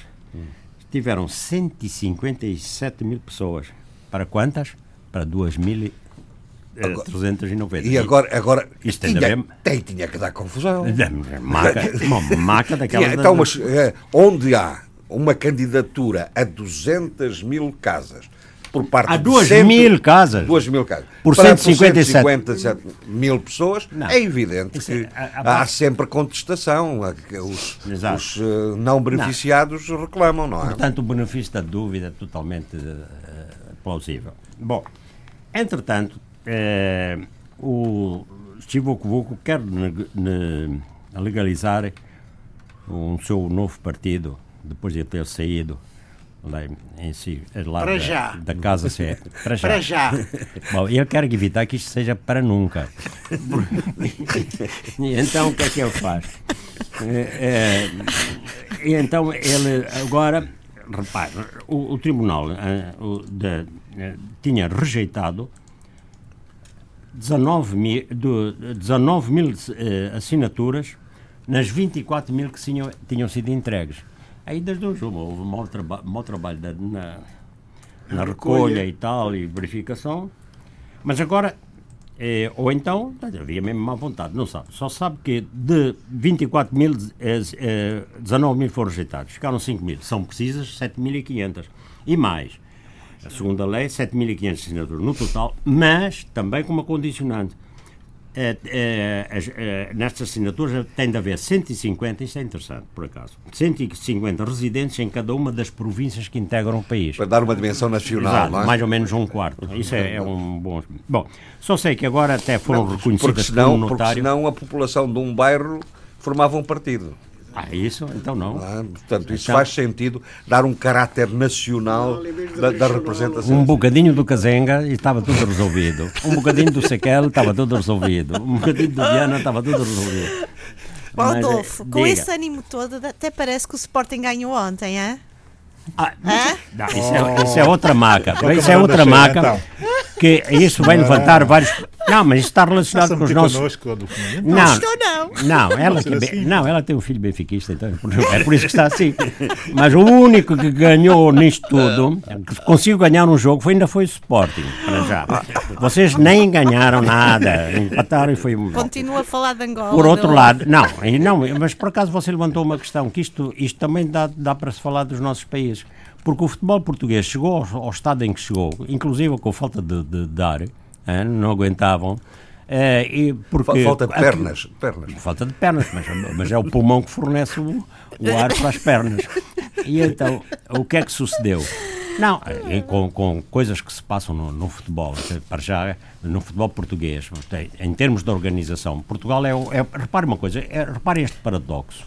tiveram 157 mil pessoas. Para quantas? Para 2.390. E agora, agora isto tinha, bem... tem, tinha que dar confusão. Maca, uma maca daquela. então, mas, eh, onde há uma candidatura a 200 mil casas por parte Há duas mil casas. Duas mil casas. Por 157. 157 mil pessoas, não. é evidente que é, há, há, sempre contestação. Os, os uh, não beneficiados não. reclamam, não é? Portanto, o benefício da dúvida é totalmente uh, plausível. Bom, entretanto, uh, o, Chivuco quer legalizar um seu novo partido, depois de ter saído lá em si, lá para da, já. da casa é, para já. Para já. Bom, eu quero evitar que isto seja para nunca. então o que é que ele faz? É, é, então ele agora, repare, o, o tribunal é, o, de, é, tinha rejeitado 19 mil, do, 19 mil uh, assinaturas nas 24 mil que tinham, tinham sido entregues. Aí das duas uma, houve mau, traba mau trabalho da, na, na recolha e tal, e verificação. Mas agora, eh, ou então, havia mesmo má vontade, não sabe. Só sabe que de 24 mil, eh, eh, 19 mil foram rejeitados, ficaram 5 mil. São precisas 7.500. E mais, a segunda lei, 7.500 assinaturas no total, mas também com uma condicionante é, é, é, nestas assinaturas tem de haver 150, isto é interessante, por acaso, 150 residentes em cada uma das províncias que integram o país. Para dar uma dimensão nacional, Exato, não é? mais ou menos um quarto. Isso é, é, um bom... Bom, só sei que agora até foram não, reconhecidas porque senão, como notário... Porque senão a população de um bairro formava um partido. Ah, isso? Então não. Ah, portanto, isso então... faz sentido dar um caráter nacional da, da, representação. Um bocadinho do Cazenga e estava tudo resolvido. Um bocadinho do Sequel estava tudo resolvido. Um bocadinho do Viana estava tudo resolvido. Adolfo, com diga. esse ânimo todo, até parece que o Sporting ganhou ontem, é? Ah, não, isso, é, isso, é, outra maca. Isso é outra maca. Então. Que isso vai levantar vários. Não, mas isso está relacionado com os nossos. Não, não, estou não. Não, ela, que, assim. não, ela tem um filho benfiquista, então é por isso que está assim. Mas o único que ganhou nisto tudo, que conseguiu ganhar um jogo, foi, ainda foi o Sporting, para já. Vocês nem ganharam nada, empataram e foi. Continua a falar de Angola. Por outro lado, não, não, mas por acaso você levantou uma questão, que isto, isto também dá, dá para se falar dos nossos países. Porque o futebol português chegou ao, ao estado em que chegou, inclusive com falta de, de, de ar, hein, não aguentavam. Uh, e porque, falta de pernas, aqui, pernas. Falta de pernas, mas, mas, é o pulmão que fornece o, o ar para as pernas. E então, o que é que sucedeu? Não, com, com coisas que se passam no, no, futebol, para já, no futebol português, em termos de organização, Portugal é, é repare uma coisa, é, repare este paradoxo.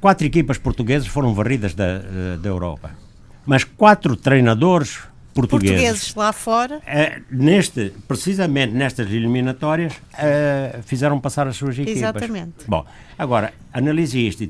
Quatro equipas portuguesas foram varridas da, eh, da Europa mas quatro treinadores portugueses, portugueses lá fora, uh, neste, precisamente nestas eliminatórias, uh, fizeram passar as suas equipas. Exatamente. Bom, agora, analise isto e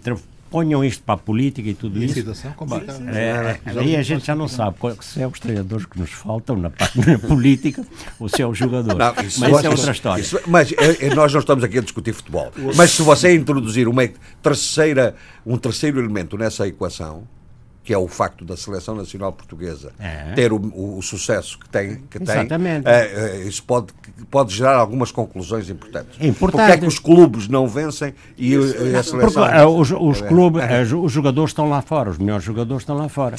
ponham isto para a política e tudo e isso. situação complicada. É, aí a gente já não sabe se é os treinadores que nos faltam na parte na política ou se é o jogador. Não, isso, mas isso é outra história. Isso, mas é, nós não estamos aqui a discutir futebol. Mas se você introduzir uma terceira, um terceiro elemento nessa equação, que é o facto da seleção nacional portuguesa é. ter o, o, o, sucesso que tem, que Exatamente. tem é, isso pode, pode gerar algumas conclusões importantes. É importante. Porque é que os clubes não vencem e, e a seleção... Porque, uh, os, os, clubes, uh, os jogadores estão lá fora, os melhores jogadores estão lá fora.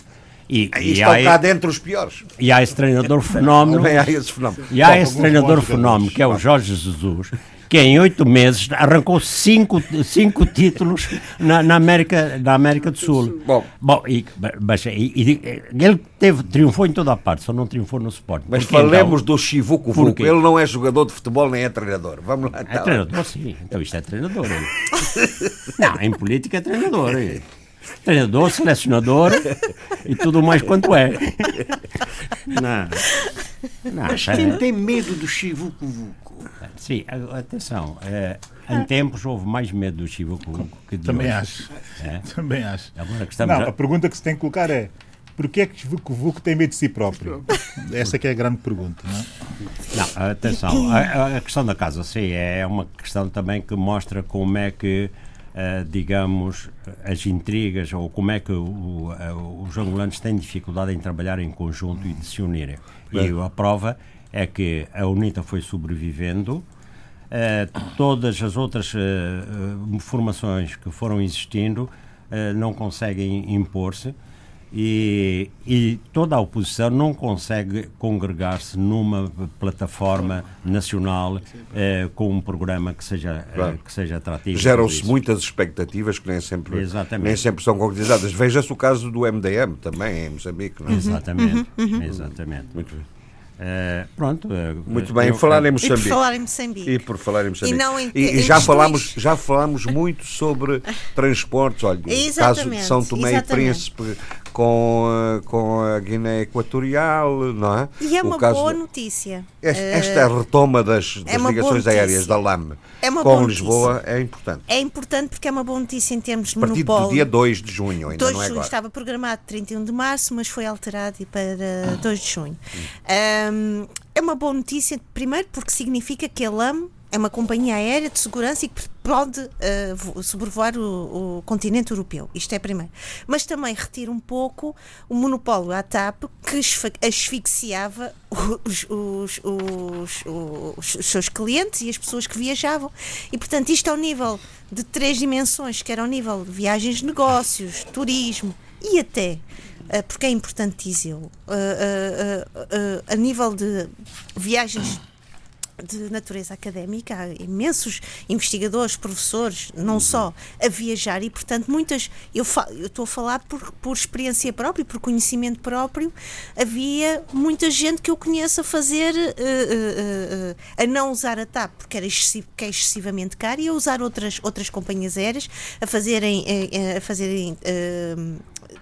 E, e, estão cá dentro os piores. E há esse treinador fenómeno. há esse fenómeno. E há esse treinador fenómeno, que é o Jorge Jesus, que em oito meses arrancou cinco, cinco títulos na, na, América, na América do Sul. Bom, Bom e, mas, e, e, ele teve, triunfou em toda a parte, só não triunfou no Sport. Mas Porque, falemos então, do Chivuco Vuco. Ele não é jogador de futebol nem é treinador. Vamos lá. É então. treinador, sim. Então isto é treinador. não, em política é treinador. Treinador, selecionador e tudo mais quanto é. Não. não Mas quem é... tem medo do Chivuco Vuco? Sim, atenção. É, em tempos houve mais medo do Chivuco que de Também hoje. acho. É? Também acho. Agora que estamos Não, a... a pergunta que se tem que colocar é porquê é que Chivuco Vuco tem medo de si próprio? Essa é que é a grande pergunta, não é? Não, atenção. A, a questão da Casa C é uma questão também que mostra como é que Uh, digamos, as intrigas ou como é que o, uh, os angolanos têm dificuldade em trabalhar em conjunto e de se unirem. E a prova é que a UNITA foi sobrevivendo, uh, todas as outras uh, formações que foram existindo não conseguem impor-se e, e, toda a oposição não consegue congregar-se numa plataforma nacional com um programa que seja, claro. que seja atrativo. Geram-se muitas expectativas que nem sempre, nem sempre são concretizadas. Veja-se o caso do MDM também em Moçambique. Não é? Exatamente, uhum, uhum. exatamente. Muito bem. Uh, pronto. Uh, Muito bem, eu, falar em Moçambique. E por falar em Moçambique. E por falar em Moçambique. E, não em, e, e já, falámos, já falámos muito sobre transportes. Olha, o caso de São Tomé e Príncipe com, com a Guiné Equatorial, não é? E é uma boa notícia. Esta, esta retoma das, é das é ligações aéreas da LAM é com Lisboa notícia. é importante. É importante porque é uma boa notícia em termos de A partir monopólio. do dia 2 de junho, ainda 2 não é de junho agora. estava programado 31 de março, mas foi alterado para 2 de junho. Um, é uma boa notícia, primeiro porque significa que a LAM é uma companhia aérea de segurança e que pode uh, sobrevoar o, o, continente europeu. Isto é primeiro. Mas também retira um pouco o monopólio à TAP que asfixiava os, os, os, os, seus clientes e as pessoas que viajavam. E, portanto, isto ao nível de três dimensões, que era ao nível de viagens negócios, turismo e até uh, porque é importante dizê-lo, uh, a nível de viagens de natureza académica, há imensos investigadores, professores, não uhum. só a viajar e, portanto, muitas. Eu, eu estou a falar por, por experiência própria, por conhecimento próprio. Havia muita gente que eu conheço a fazer, uh, uh, uh, a não usar a TAP porque era excessiv, que é excessivamente caro e a usar outras, outras companhias aéreas, a fazerem, a fazerem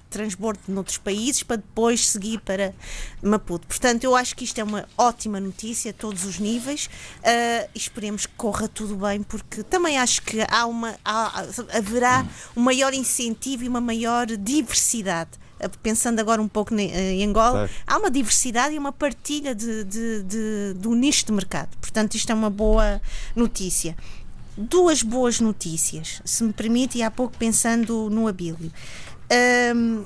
transbordo noutros países para depois seguir para Maputo. Portanto, eu acho que isto é uma ótima notícia a todos os níveis uh, e esperemos que corra tudo bem, porque também acho que há uma, há, haverá um maior incentivo e uma maior diversidade ah, pensando agora um pouco em Angola, há uma diversidade e uma partilha de, de, de, do nicho de mercado. Portanto, isto é uma boa notícia. Duas boas notícias, se me permite, e há pouco pensando no Abílio. Um,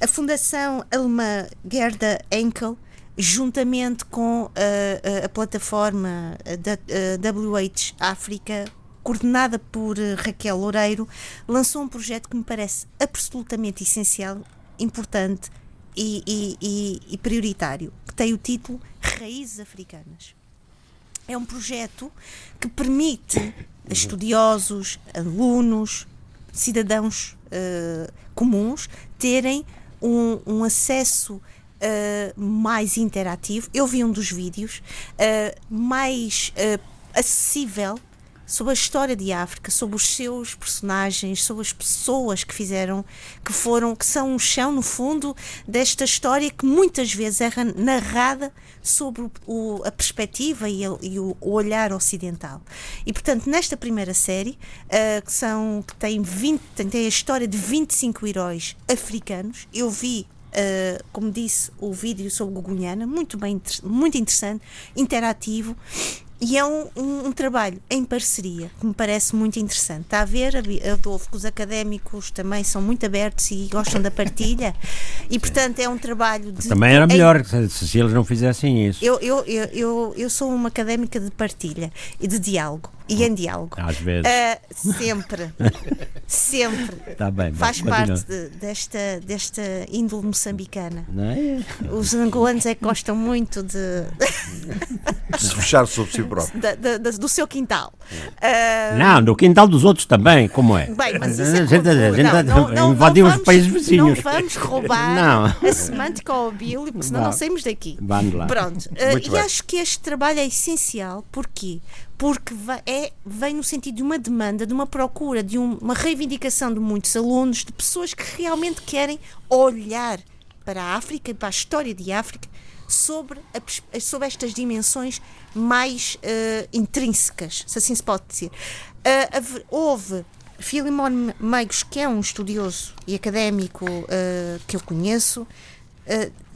a Fundação Alemã Gerda Enkel, juntamente com a, a, a plataforma da WH África, coordenada por Raquel Loureiro, lançou um projeto que me parece absolutamente essencial, importante e, e, e, e prioritário, que tem o título Raízes Africanas. É um projeto que permite a estudiosos, alunos, cidadãos uh, comuns terem um, um acesso uh, mais interativo. Eu vi um dos vídeos uh, mais acessível sobre a história de África, sobre os seus personagens, sobre as pessoas que fizeram, que foram, que são um chão, no fundo, desta história que muitas vezes é narrada sobre o, a perspectiva e, e, o olhar ocidental. E, portanto, nesta primeira série, uh, que, são, que tem, 20, tem a história de 25 heróis africanos, eu vi Uh, como disse, o vídeo sobre Gugunhana, muito bem, muito interessante, interativo. E é um, um, um, trabalho em parceria que me parece muito interessante. Está a ver, Adolfo, que os académicos também são muito abertos e gostam da partilha. E, portanto, é um trabalho de. Também era melhor em, se, se eles não fizessem isso. Eu, eu, eu, eu, eu sou uma académica de partilha e de diálogo e em diálogo. Às vezes. Uh, sempre. sempre. Tá bem, Faz parte de, desta, desta índole moçambicana. Não é? Os angolanos é que gostam muito de. de se fechar sobre si próprio. Da, da, do seu quintal. Uh... Não, do quintal dos outros também, como é? Bem, mas isso é não, não, invadiu os países vizinhos. Não vamos roubar não. a semântica ao bílio, porque senão não, não saímos daqui. Vamos lá. Pronto. Uh, e bem. acho que este trabalho é essencial. Porquê? Porque é, vem no sentido de uma demanda, de uma procura, de um, uma reivindicação de muitos alunos, de pessoas que realmente querem olhar para a África e para a história de África sobre, a, sobre estas dimensões mais uh, intrínsecas, se assim se pode dizer. Uh, houve Filimon Meigos, que é um estudioso e académico uh, que eu conheço,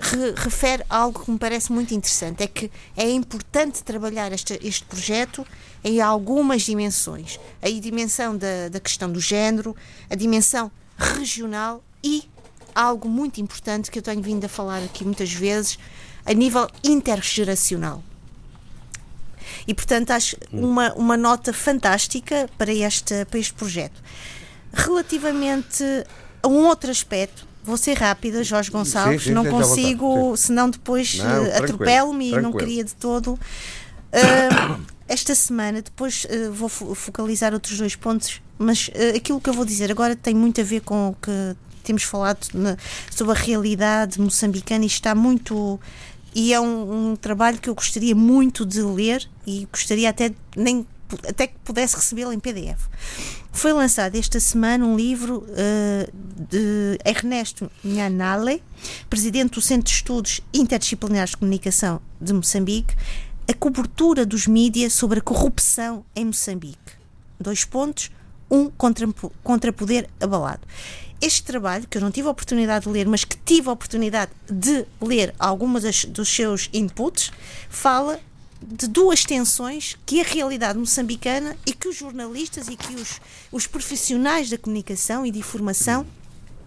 re, refere algo que me parece muito interessante: é que é importante trabalhar este, este projeto em algumas dimensões. A dimensão da, da questão do género, a dimensão regional e algo muito importante que eu tenho vindo a falar aqui muitas vezes, a nível intergeracional. E, portanto, acho uma, uma nota fantástica para este, para este projeto. Relativamente a um outro aspecto, Vou ser rápida, Jorge Gonçalves, sim, sim, não consigo, senão depois uh, atropelo-me e não queria de todo. Uh, esta semana, depois uh, vou focalizar outros dois pontos, mas aquilo que eu vou dizer agora tem muito a ver com o que temos falado na, sobre a realidade moçambicana e está muito e é um, um, trabalho que eu gostaria muito de ler e gostaria até nem até que pudesse recebê-lo em PDF. Foi lançado esta semana um livro uh, de Ernesto Nhanale, presidente do Centro de Estudos Interdisciplinares de Comunicação de Moçambique, a cobertura dos mídias sobre a corrupção em Moçambique. Dois pontos, um contra, contra poder abalado este trabalho, que eu não tive a oportunidade de ler, mas que tive a oportunidade de ler algumas das, dos seus inputs, fala de duas tensões que a realidade moçambicana e que os jornalistas e que os, os profissionais da comunicação e de informação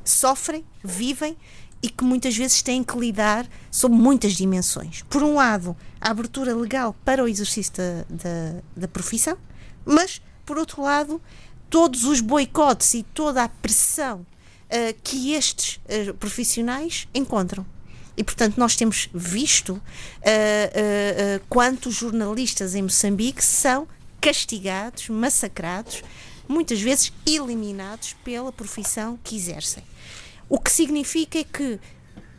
sofrem, vivem e que muitas vezes têm que lidar sob muitas dimensões. Por um lado, a abertura legal para o exercício da, da, da profissão, mas, por outro lado, todos os boicotes e toda a pressão uh, que estes uh, profissionais encontram. E, portanto, nós temos visto uh, uh, uh, quantos jornalistas em Moçambique são castigados, massacrados, muitas vezes eliminados pela profissão que exercem. O que significa é que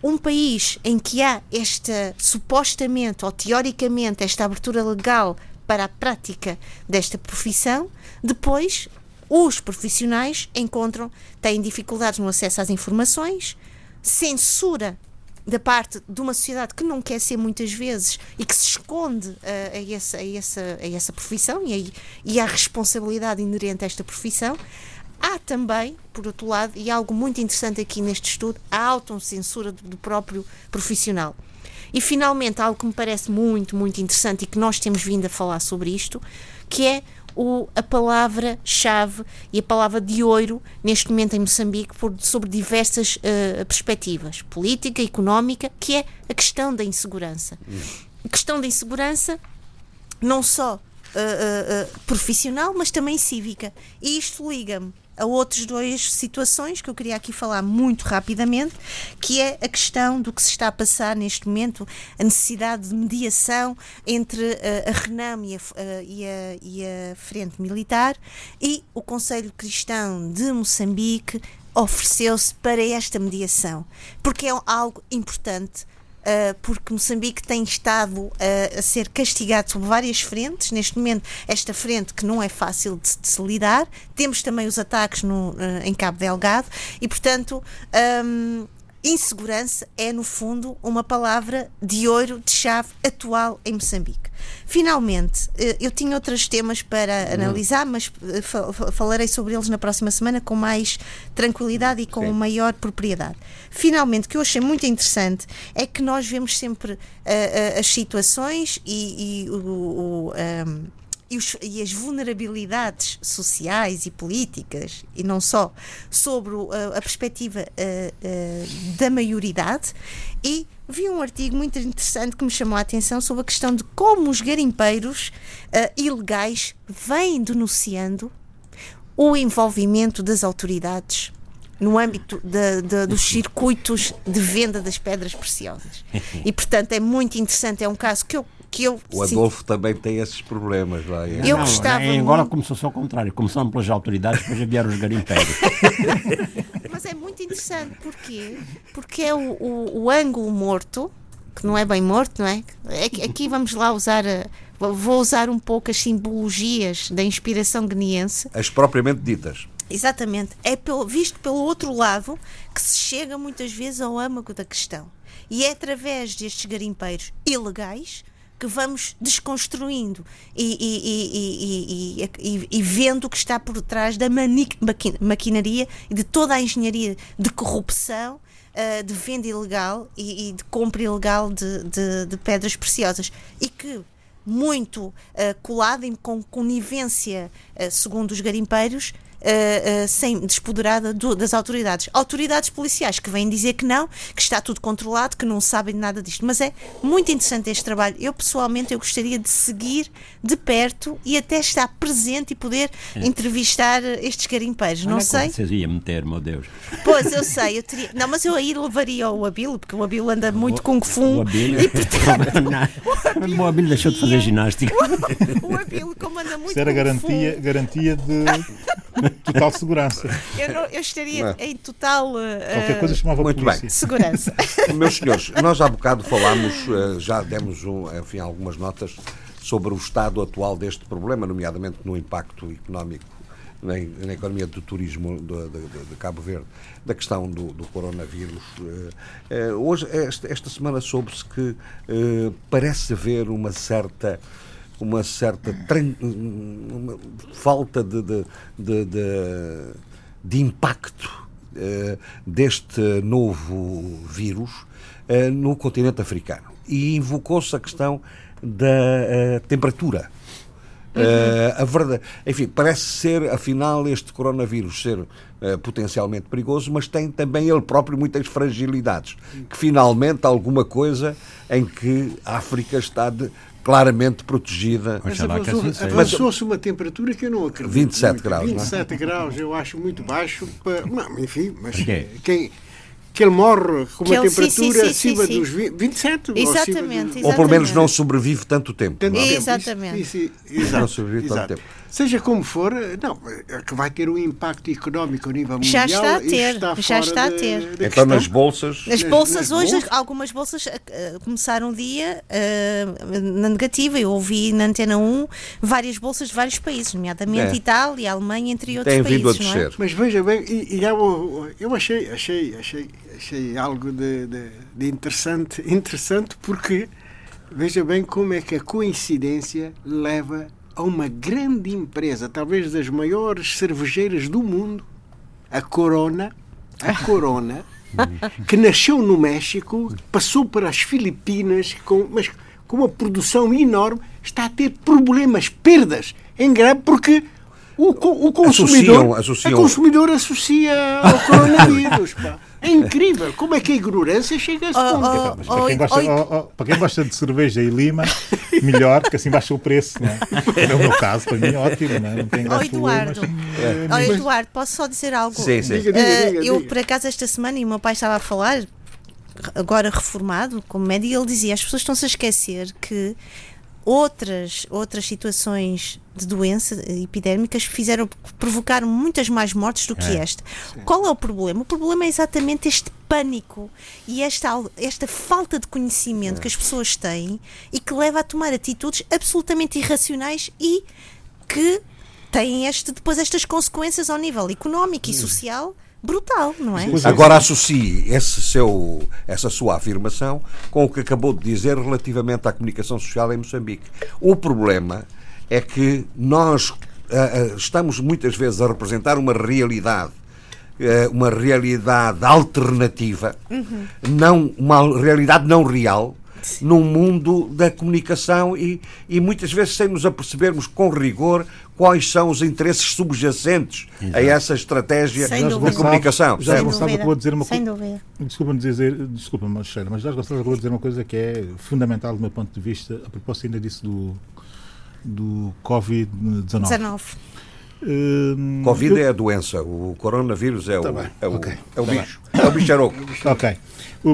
um país em que há esta, supostamente ou teoricamente, esta abertura legal para a prática desta profissão, depois os profissionais encontram, têm dificuldades no acesso às informações, censura da parte de uma sociedade que não quer ser muitas vezes e que se esconde uh, a, essa, a, essa, a essa profissão e, a, e à responsabilidade inerente a esta profissão. Há também, por outro lado, e algo muito interessante aqui neste estudo, a autocensura do, do próprio profissional. E finalmente, algo que me parece muito, muito interessante e que nós temos vindo a falar sobre isto, que é o, a palavra-chave e a palavra de ouro neste momento em Moçambique por, sobre diversas uh, perspectivas, política, económica, que é a questão da insegurança. A questão da insegurança não só uh, uh, profissional, mas também cívica. E isto liga-me a outras duas situações que eu queria aqui falar muito rapidamente, que é a questão do que se está a passar neste momento, a necessidade de mediação entre uh, a RENAM e a, uh, e, a, e a Frente Militar e o Conselho Cristão de Moçambique ofereceu-se para esta mediação, porque é algo importante porque Moçambique tem estado uh, a ser castigado sobre várias frentes. Neste momento, esta frente que não é fácil de, de se lidar. Temos também os ataques no, uh, em Cabo Delgado e, portanto, um, insegurança é, no fundo, uma palavra de ouro, de chave atual em Moçambique. Finalmente, eh, eu tinha outros temas para analisar, mas eh, falarei sobre eles na próxima semana com mais tranquilidade e com Sim. maior propriedade. Finalmente, o que eu achei muito interessante é que nós vemos sempre uh, uh, as situações e, e o. o um, e, os, e, as vulnerabilidades sociais e políticas, e não só, sobre a, a perspectiva uh, uh, da maioridade. E vi um artigo muito interessante que me chamou a atenção sobre a questão de como os garimpeiros uh, ilegais vêm denunciando o envolvimento das autoridades no âmbito de, de, dos circuitos de venda das pedras preciosas. E, portanto, é muito interessante. É um caso que eu que eu. O Adolfo sim. também tem esses problemas lá. É? Eu não, gostava. Em Angola muito... começou-se ao contrário. Começaram pelas autoridades, depois vieram os garimpeiros. Mas é muito interessante. Porquê? Porque é o, o, o ângulo morto, que não é bem morto, não é? Aqui vamos lá usar. A, vou usar um pouco as simbologias da inspiração guineense. As propriamente ditas. Exatamente. É pelo, visto pelo outro lado que se chega muitas vezes ao âmago da questão. E é através destes garimpeiros ilegais que vamos desconstruindo e, e, e, e, vendo o que está por trás da maquinaria e de toda a engenharia de corrupção, uh, de venda ilegal e, de compra ilegal de, de, de, pedras preciosas. E que muito uh, colado em, com conivência, uh, segundo os garimpeiros, uh, uh, sem despoderada do, das autoridades. Autoridades policiais que vêm dizer que não, que está tudo controlado, que não sabem nada disto. Mas é muito interessante este trabalho. Eu, pessoalmente, eu gostaria de seguir de perto e até estar presente e poder é. entrevistar estes garimpeiros. Não, não é sei. Vocês iam meter, meu Deus. Pois, eu sei. Eu teria... Não, mas eu aí levaria o Abilo, porque o Abilo anda muito o, com fu. O Abilo, e, portanto, o Abilo deixou de fazer ginástica. O, o Abilo, como anda muito Isso era garantia, garantia de total segurança. Eu, não, eu estaria não. em total uh, Qualquer coisa chamava Muito polícia. bem. segurança. Meus senhores, nós há bocado falámos, uh, já demos um, enfim, algumas notas sobre o estado atual deste problema, nomeadamente no impacto económico na, na economia do turismo de, de, de, Cabo Verde, da questão do, do coronavírus. Uh, hoje, esta, esta semana, soube-se que parece haver uma certa uma certa uma falta de, de, de, de, impacto uh, deste novo vírus uh, no continente africano. E invocou-se a questão da uh, temperatura. Uhum. a verdade, enfim, parece ser, afinal, este coronavírus ser potencialmente perigoso, mas tem também ele próprio muitas fragilidades. Que finalmente alguma coisa em que a África está de, claramente protegida. Mas assim avançou-se uma temperatura que eu não acredito. 27 muito. graus. 27 não é? graus eu acho muito baixo. Para... Não, enfim, mas quem, que ele morre com uma temperatura sim, sim, acima sim, dos 20, 27. Exatamente, ou, exatamente. ou pelo menos não sobrevive tanto tempo. Tanto tempo. Exatamente. Isso, isso, exato, não sobrevive exato. tanto tempo. Seja como for, não, é que vai ter um impacto económico a nível mundial. Já está a ter, está já está a ter. De, de então nas bolsas. As bolsas nas, hoje, bolsas? algumas bolsas uh, começaram o dia uh, na negativa. Eu ouvi na Antena 1 várias bolsas de vários países, nomeadamente é. Itália, Alemanha, entre outros Tem vindo países. A descer. É? Mas veja bem, e, e eu, eu achei, achei, achei, achei algo de, de, de interessante, interessante porque veja bem como é que a coincidência leva a uma grande empresa, talvez das maiores cervejeiras do mundo, a Corona, a Corona, que nasceu no México, passou para as Filipinas, com, mas com uma produção enorme, está a ter problemas, perdas em grave, porque o, o consumidor, associam, associam. consumidor associa ao coronavírus. Pá. É incrível como é que a ignorância chega a esse ponto. Oh, oh, para, quem gosta, oh, para, quem gosta, de cerveja e lima, melhor, que assim baixa o preço. Não é? é o meu caso, para mim é ótimo. Não, é? não tem oh, Eduardo, é. oh, Eduardo, posso só dizer algo? Sim, sim. Diga, diga, diga, uh, eu, por acaso, esta semana, e o meu pai estava a falar, agora reformado como médico, ele dizia: as pessoas estão-se a esquecer que outras, outras situações de doença epidémicas fizeram, provocaram muitas mais mortes do que é. esta. Sim. Qual é o problema? O problema é exatamente este pânico e esta, esta falta de conhecimento é. que as pessoas têm e que leva a tomar atitudes absolutamente irracionais e que têm este, depois estas consequências ao nível económico e social brutal, não é? Agora associe esse seu, essa sua afirmação com o que acabou de dizer relativamente à comunicação social em Moçambique. O problema é que nós uh, estamos muitas vezes a representar uma realidade uh, uma realidade alternativa, uhum. não uma realidade não real, num mundo da comunicação e, e muitas vezes sem nos apercebermos com rigor quais são os interesses subjacentes Exato. a essa estratégia de comunicação. Já acabou de dizer uma coisa. Desculpa-me dizer, desculpa, Marcelo, mas já acabou de dizer uma coisa que é fundamental do meu ponto de vista, a propósito ainda disso do, do Covid-19. Hum, Covid eu... é a doença, o coronavírus é, tá o, é, o, okay. é o tá bicho. Bem. É o bicharoco. ok.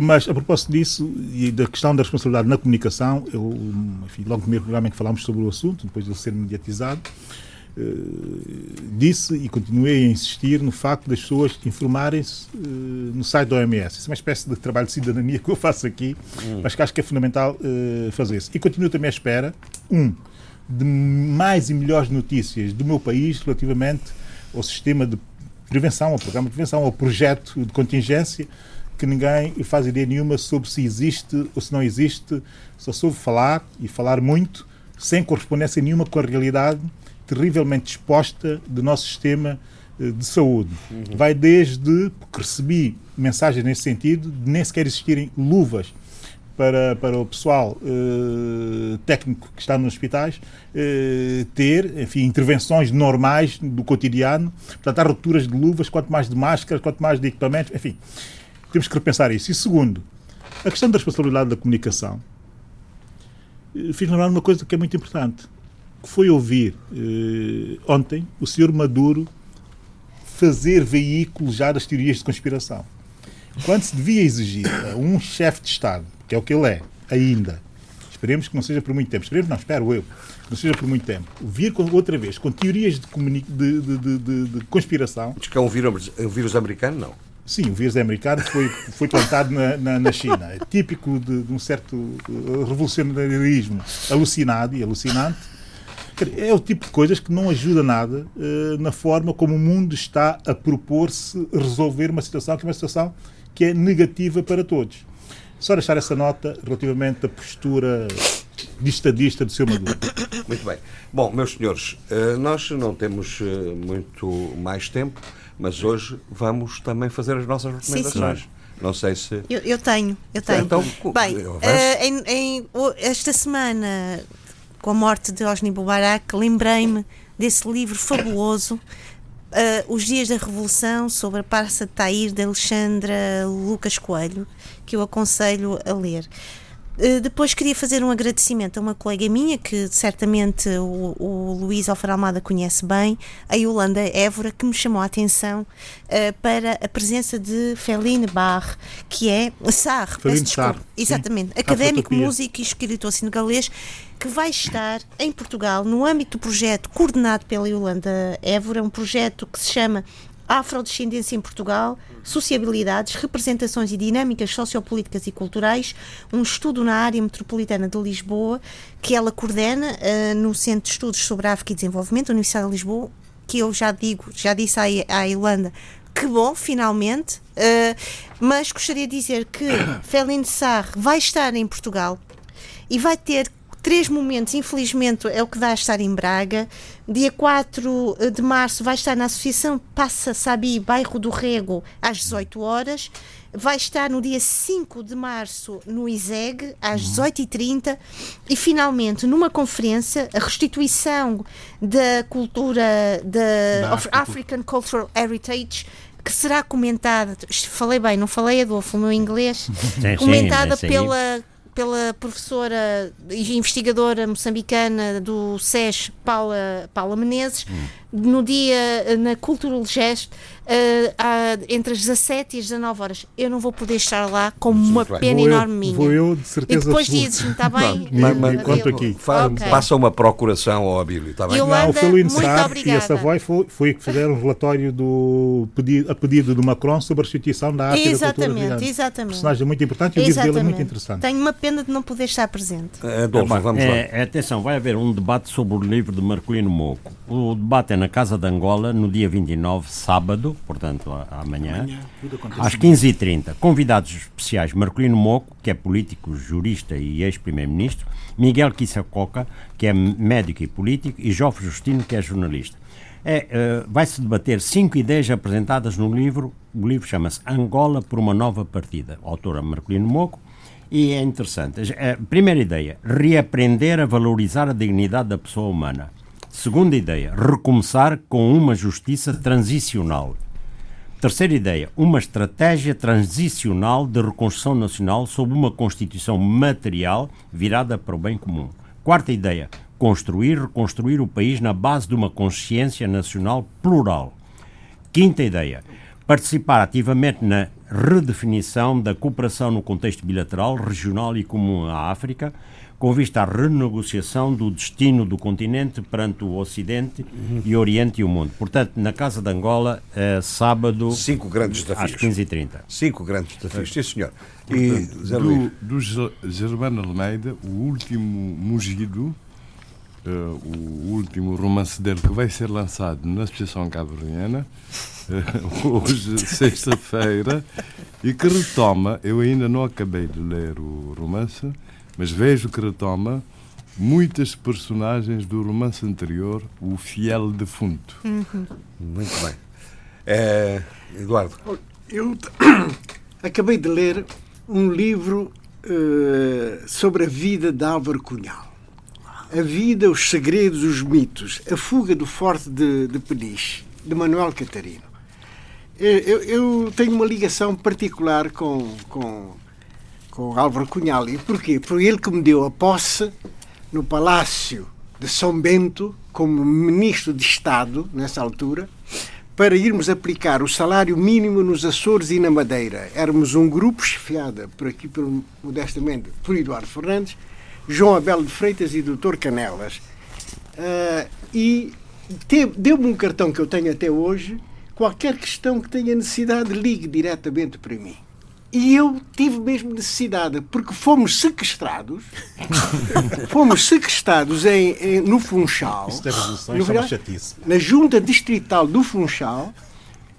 Mas a propósito disso e da questão da responsabilidade na comunicação, eu, enfim, logo no primeiro programa em que falámos sobre o assunto, depois de ele ser mediatizado, Uh, disse e continuei a insistir no facto das pessoas informarem-se uh, no site da OMS. Isso é uma espécie de trabalho de cidadania que eu faço aqui, hum. mas que acho que é fundamental uh, fazer isso. E continuo também à espera, um, de mais e melhores notícias do meu país relativamente ao sistema de prevenção, ao programa de prevenção, ao projeto de contingência que ninguém faz ideia nenhuma sobre se existe ou se não existe, só soube falar e falar muito, sem correspondência nenhuma com a realidade terrivelmente exposta do nosso sistema eh, de saúde. Uhum. Vai desde, porque recebi mensagens nesse sentido, de nem sequer existirem luvas para, para o pessoal uh, técnico que está nos hospitais uh, ter, enfim, intervenções normais do cotidiano. Portanto, há rupturas de luvas, quanto mais de máscaras, quanto mais de equipamentos, enfim. Temos que repensar isso. E segundo, a questão da responsabilidade da comunicação. Eh, fiz lembrar uma coisa que é muito importante. Que foi ouvir eh, ontem o senhor Maduro fazer veículo já das teorias de conspiração. Quando se devia exigir a um chefe de Estado, que é o que ele é, ainda, esperemos que não seja por muito tempo, esperemos não, espero eu, que não seja por muito tempo, vir com, outra vez com teorias de, de, de, de, conspiração. Diz que é um vírus, um vírus americano, não? Sim, o vírus americano foi, foi plantado na, na, na China. É típico de, de, um certo uh, revolucionarismo alucinado e alucinante. É o tipo de coisas que não ajuda nada uh, na forma como o mundo está a propor-se resolver uma situação que é uma situação que é negativa para todos. Só deixar essa nota relativamente à postura de estadista do seu Maduro. Muito bem. Bom, meus senhores, uh, nós não temos muito mais tempo mas hoje vamos também fazer as nossas recomendações. Sim, sim. Não sei se. Eu, eu tenho, eu tenho. Então, Bem, uh, em, em, esta semana, com a morte de Osni Mubarak, lembrei-me desse livro fabuloso, uh, Os Dias da Revolução, sobre a Parça de Tair, de Alexandra Lucas Coelho, que eu aconselho a ler. Eh, depois queria fazer um agradecimento a uma colega minha que certamente o, o Luís Alfaralmada conhece bem, a Yolanda Évora, que me chamou a atenção uh, para a presença de Feline Barre, que é Sarre, Feline Sarre. Exatamente, Sim. académico, músico e escritor senegalês que vai estar em Portugal no âmbito do projeto coordenado pela Yolanda Évora, um projeto que se chama Afrodescendência em Portugal, Sociabilidades, Representações e Dinâmicas Sociopolíticas e Culturais, um estudo na área metropolitana de Lisboa, que ela coordena uh, no Centro de Estudos sobre África e Desenvolvimento, da Universidade de Lisboa, que eu já digo, já disse à, à Irlanda, que bom, finalmente, uh, mas gostaria de dizer que Feline Sarr vai estar em Portugal e vai ter três momentos, infelizmente, é o que dá a estar em Braga. Dia 4 eh, de março vai estar na Associação Passa Sabi, bairro do Rego, às 18 horas. Vai estar no dia 5 de março no ISEG, às 18h30. Uhum. E, finalmente, numa conferência, a restituição da cultura da of African Cultural Heritage que será comentada, falei bem, não falei Adolfo, o meu inglês, sim, comentada sim, pela pela professora e investigadora moçambicana do SES, Paula, Paula Menezes, hum. No dia na Cultural Gest, uh, entre as 17 e as 19 horas. Eu não vou poder estar lá com uma pena enorme minha. Vou eu, de certeza. E depois dizes-me, está bem? Mas, mas conto aqui. Okay. Passa uma procuração ao Abílio, está bem? Yolanda, não, foi o INSAR e a Savoy foi, foi que fizeram um relatório do pedido, a pedido do Macron sobre a restituição da arte exatamente, e da cultura. Exatamente, Personagem muito importante e o livro dele é muito interessante. Tenho uma pena de não poder estar presente. É, Adolfo, é, vamos lá. É, atenção, vai haver um debate sobre o livro de Marcolino Moco. O debate é na Casa de Angola, no dia 29, sábado, portanto, amanhã, amanhã às 15h30. Convidados especiais: Marcolino Moco, que é político, jurista e ex-primeiro-ministro, Miguel Quissacoca, que é médico e político, e Jofre Justino, que é jornalista. É, uh, Vai-se debater cinco ideias apresentadas no livro. O livro chama-se Angola por uma Nova Partida. Autora Marcolino Moco. E é interessante. A primeira ideia: reaprender a valorizar a dignidade da pessoa humana. Segunda ideia: recomeçar com uma justiça transicional. Terceira ideia, uma estratégia transicional de reconstrução nacional sob uma Constituição material virada para o bem comum. Quarta ideia, construir, reconstruir o país na base de uma consciência nacional plural. Quinta ideia, participar ativamente na redefinição da cooperação no contexto bilateral, regional e comum à África, com vista à renegociação do destino do continente perante o Ocidente uhum. e Oriente e o mundo. Portanto, na Casa de Angola, é, sábado. Cinco grandes desafios. Às 15h30. Cinco grandes desafios, sim, senhor. E do, do Germano Almeida, o último Mugido, uh, o último romance dele que vai ser lançado na Associação Cabo-Verdiana, uh, hoje, sexta-feira, e que retoma, eu ainda não acabei de ler o romance mas vejo que retoma muitas personagens do romance anterior, O Fiel Defunto. Uhum. Muito bem. É, Eduardo. Eu acabei de ler um livro uh, sobre a vida de Álvaro Cunhal. A vida, os segredos, os mitos, a fuga do forte de, de Peniche, de Manuel Catarino. Eu, eu, tenho uma ligação particular com, com com Álvaro Cunhal. E porquê? Foi ele que me deu a posse no Palácio de São Bento, como Ministro de Estado, nessa altura, para irmos aplicar o salário mínimo nos Açores e na Madeira. Éramos um grupo chefiado por aqui, pelo, modestamente, por Eduardo Fernandes, João Abel de Freitas e Dr. Canelas. Uh, e deu-me um cartão que eu tenho até hoje. Qualquer questão que tenha necessidade, ligue diretamente para mim. E eu tive mesmo necessidade, porque fomos sequestrados, fomos sequestrados em, em, no Funchal, Isso é no, na junta distrital do Funchal,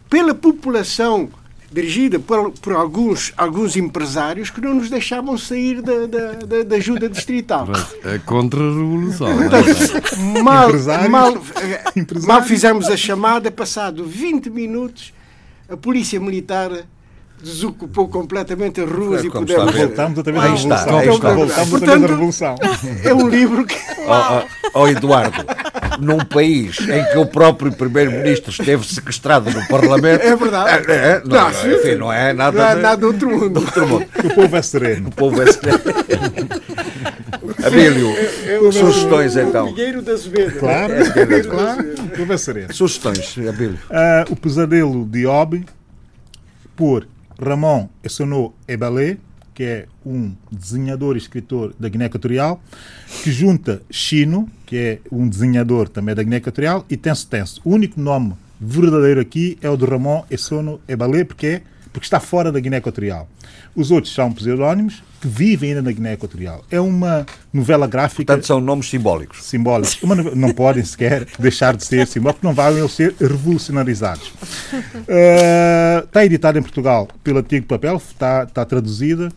pela população dirigida por, por, alguns, alguns empresários que não nos deixavam sair da, da, da, da ajuda distrital. É contra-revolução. É? Mal, mal, mal fizemos a chamada, passado 20 minutos, a polícia militar desocupou completamente as ruas é, e pudemos. Voltamos outra vez à Revolução. Aí está. Voltamos outra vez à Revolução. É um livro que. Ó oh, oh, Eduardo, num país em que o próprio Primeiro-Ministro esteve sequestrado no Parlamento. É verdade. É, é, não, não, enfim, não é nada. Não é nada do outro mundo. Do outro mundo. O povo é sereno. O povo é sereno. Abílio, é, é sugestões então. O Figueiro da Azevedo. Claro, é, claro. O povo é sereno. Sugestões, Abílio. Uh, o Pesadelo de Obi, por Ramon Essonou Ebalé, que é um desenhador e escritor da Guiné Equatorial, que junta Chino, que é um desenhador também da Guiné Equatorial, e Tenso Tenso. O único nome verdadeiro aqui é o de Ramon Essono Ebalé, porque é porque está fora da Guiné Equatorial. Os outros são pseudónimos que vivem ainda na Guiné Equatorial. É uma novela gráfica. Portanto, são nomes simbólicos. Simbólicos. Novela, não podem sequer deixar de ser simbólicos, não vão eles ser revolucionarizados. Uh, está editada em Portugal pelo Antigo Papel, está, está traduzida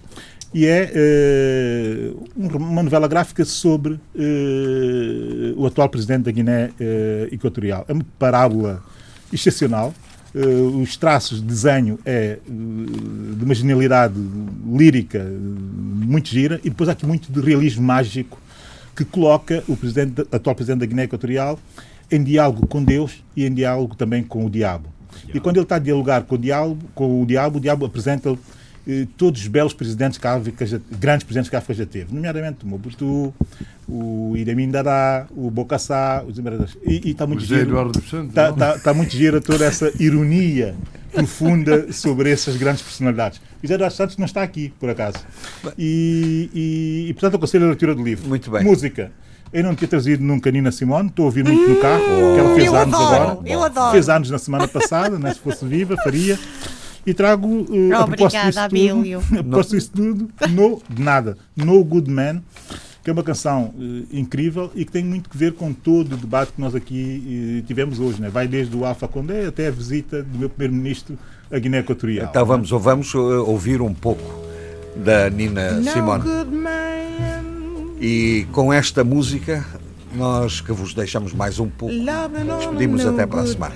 e é uh, uma novela gráfica sobre uh, o atual presidente da Guiné Equatorial. É uma parábola excepcional Uh, os traços de desenho é uh, de uma genialidade lírica uh, muito gira e depois há aqui muito de realismo mágico que coloca o presidente, atual presidente da Guiné Equatorial em diálogo com Deus e em diálogo também com o diabo. E quando ele está a dialogar com o diabo, com o diabo, o diabo apresenta-lhe eh, todos os belos presidentes que a África já, grandes presidentes que a África já teve, nomeadamente o Mobutu, o Iramin Dada, o Bocassá, os e, e está muito giro, está, está, está muito gira toda essa ironia profunda sobre essas grandes personalidades. O José Eduardo Santos não está aqui, por acaso. E, e, e portanto, aconselho a leitura do livro. Muito bem. Música. Eu não tinha trazido nunca Nina Simone, estou a ouvir muito no carro, oh. que ela fez eu anos adoro, agora. Eu adoro. Fez anos na semana passada, né, se fosse viva, faria e trago uh, a propósito disso tudo, a propósito disso tudo, No de Nada, No Good Man, que é uma canção uh, incrível e que tem muito que ver com todo o debate que nós aqui uh, tivemos hoje. Né? Vai desde o Alfa Condé até a visita do meu primeiro-ministro à Guiné Equatorial. Então vamos, né? vamos ouvir um pouco da Nina Simone. E com esta música, nós que vos deixamos mais um pouco, despedimos até para a semana.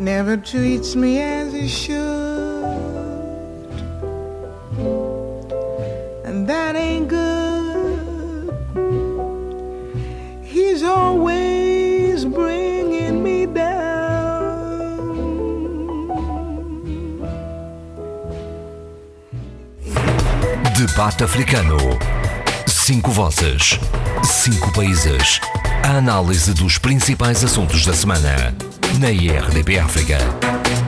Never treats me as he should. And that ain't good. He's always bringing me down. Debate africano. Cinco vozes. Cinco países. A análise dos principais assuntos da semana na IRDP África.